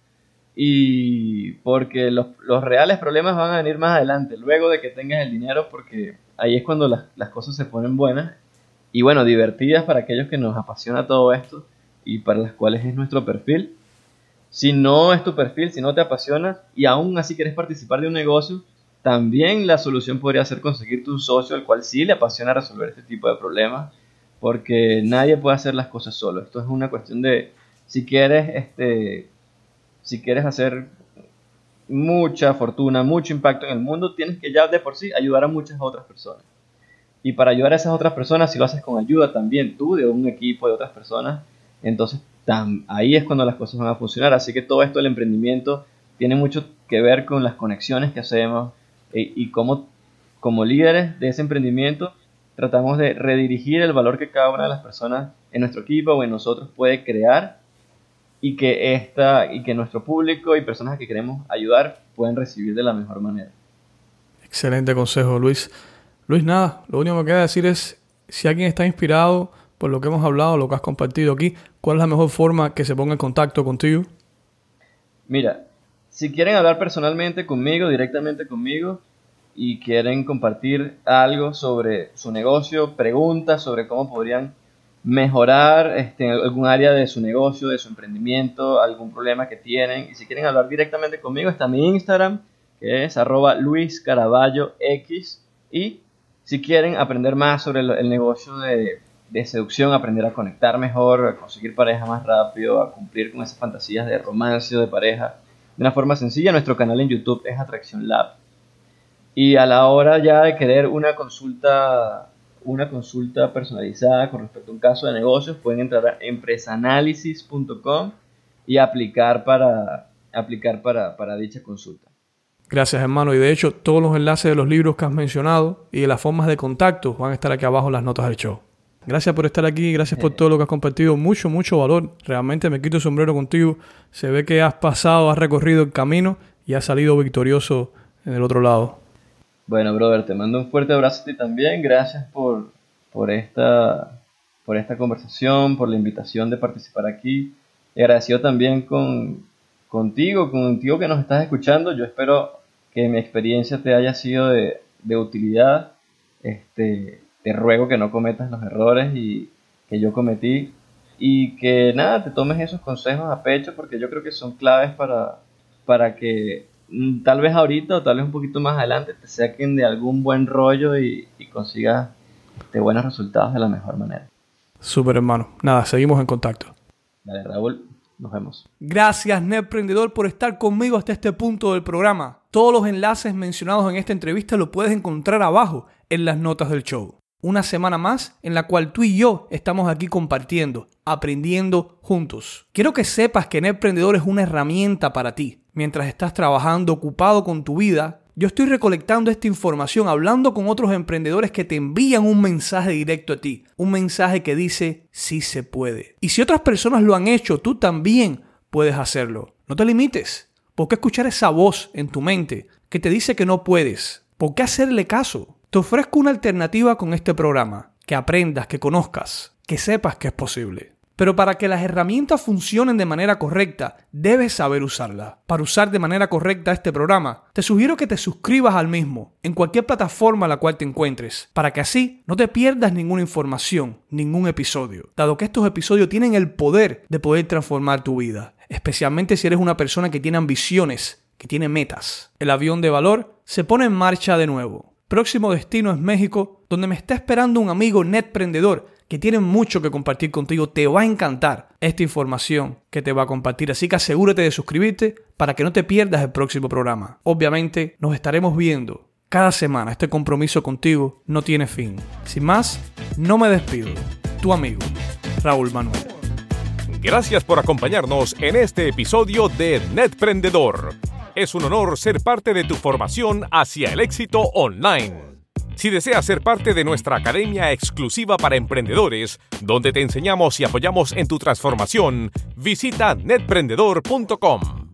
y porque los, los, reales problemas van a venir más adelante, luego de que tengas el dinero, porque ahí es cuando las, las, cosas se ponen buenas y bueno, divertidas para aquellos que nos apasiona todo esto y para las cuales es nuestro perfil. Si no es tu perfil, si no te apasiona y aún así quieres participar de un negocio, también la solución podría ser conseguir tu socio al cual sí le apasiona resolver este tipo de problemas, porque nadie puede hacer las cosas solo. Esto es una cuestión de, si quieres, este, si quieres hacer mucha fortuna, mucho impacto en el mundo, tienes que ya de por sí ayudar a muchas otras personas. Y para ayudar a esas otras personas, si lo haces con ayuda también tú, de un equipo de otras personas, entonces ahí es cuando las cosas van a funcionar. Así que todo esto del emprendimiento tiene mucho que ver con las conexiones que hacemos y, y cómo como líderes de ese emprendimiento tratamos de redirigir el valor que cada una de las personas en nuestro equipo o en nosotros puede crear y que esta y que nuestro público y personas que queremos ayudar pueden recibir de la mejor manera. Excelente consejo, Luis. Luis, nada, lo único que queda decir es si alguien está inspirado por lo que hemos hablado, lo que has compartido aquí, ¿cuál es la mejor forma que se ponga en contacto contigo? Mira, si quieren hablar personalmente conmigo, directamente conmigo, y quieren compartir algo sobre su negocio, preguntas sobre cómo podrían mejorar este, algún área de su negocio, de su emprendimiento, algún problema que tienen. Y si quieren hablar directamente conmigo, está mi Instagram, que es arroba Luis Caraballo X. Y si quieren aprender más sobre el, negocio de, de seducción, aprender a conectar mejor, a conseguir pareja más rápido, a cumplir con esas fantasías de romance o de pareja de una forma sencilla. Nuestro canal en YouTube es Atracción Lab. Y a la hora ya de querer una consulta, una consulta personalizada con respecto a un caso de negocios, pueden entrar a empresanalysis.com y aplicar para, aplicar para, para dicha consulta. Gracias, hermano. Y de hecho, todos los enlaces de los libros que has mencionado y de las formas de contacto van a estar aquí abajo en las notas del show. Gracias por estar aquí, gracias por todo lo que has compartido. Mucho, mucho valor. Realmente me quito el sombrero contigo. Se ve que has pasado, has recorrido el camino y has salido victorioso en el otro lado. Bueno, brother, te mando un fuerte abrazo a ti también. Gracias por, por, esta, por esta conversación, por la invitación de participar aquí. Y agradecido también con, contigo, contigo que nos estás escuchando. Yo espero que mi experiencia te haya sido de, de utilidad. Este, te ruego que no cometas los errores y que yo cometí y que nada, te tomes esos consejos a pecho porque yo creo que son claves para, para que tal vez ahorita o tal vez un poquito más adelante te saquen de algún buen rollo y, y consigas de buenos resultados de la mejor manera. Súper hermano. Nada, seguimos en contacto. Dale, Raúl. Nos vemos. Gracias, Netprendedor, por estar conmigo hasta este punto del programa. Todos los enlaces mencionados en esta entrevista lo puedes encontrar abajo en las notas del show una semana más en la cual tú y yo estamos aquí compartiendo, aprendiendo juntos. Quiero que sepas que Emprendedor es una herramienta para ti. Mientras estás trabajando ocupado con tu vida, yo estoy recolectando esta información, hablando con otros emprendedores que te envían un mensaje directo a ti, un mensaje que dice sí se puede. Y si otras personas lo han hecho, tú también puedes hacerlo. No te limites. ¿Por qué escuchar esa voz en tu mente que te dice que no puedes? ¿Por qué hacerle caso? Te ofrezco una alternativa con este programa, que aprendas, que conozcas, que sepas que es posible. Pero para que las herramientas funcionen de manera correcta, debes saber usarla. Para usar de manera correcta este programa, te sugiero que te suscribas al mismo en cualquier plataforma a la cual te encuentres, para que así no te pierdas ninguna información, ningún episodio, dado que estos episodios tienen el poder de poder transformar tu vida, especialmente si eres una persona que tiene ambiciones, que tiene metas. El avión de valor se pone en marcha de nuevo Próximo destino es México, donde me está esperando un amigo netprendedor que tiene mucho que compartir contigo. Te va a encantar esta información que te va a compartir. Así que asegúrate de suscribirte para que no te pierdas el próximo programa. Obviamente nos estaremos viendo cada semana. Este compromiso contigo no tiene fin. Sin más, no me despido. Tu amigo, Raúl Manuel. Gracias por acompañarnos en este episodio de Netprendedor. Es un honor ser parte de tu formación hacia el éxito online. Si deseas ser parte de nuestra academia exclusiva para emprendedores, donde te enseñamos y apoyamos en tu transformación, visita netprendedor.com.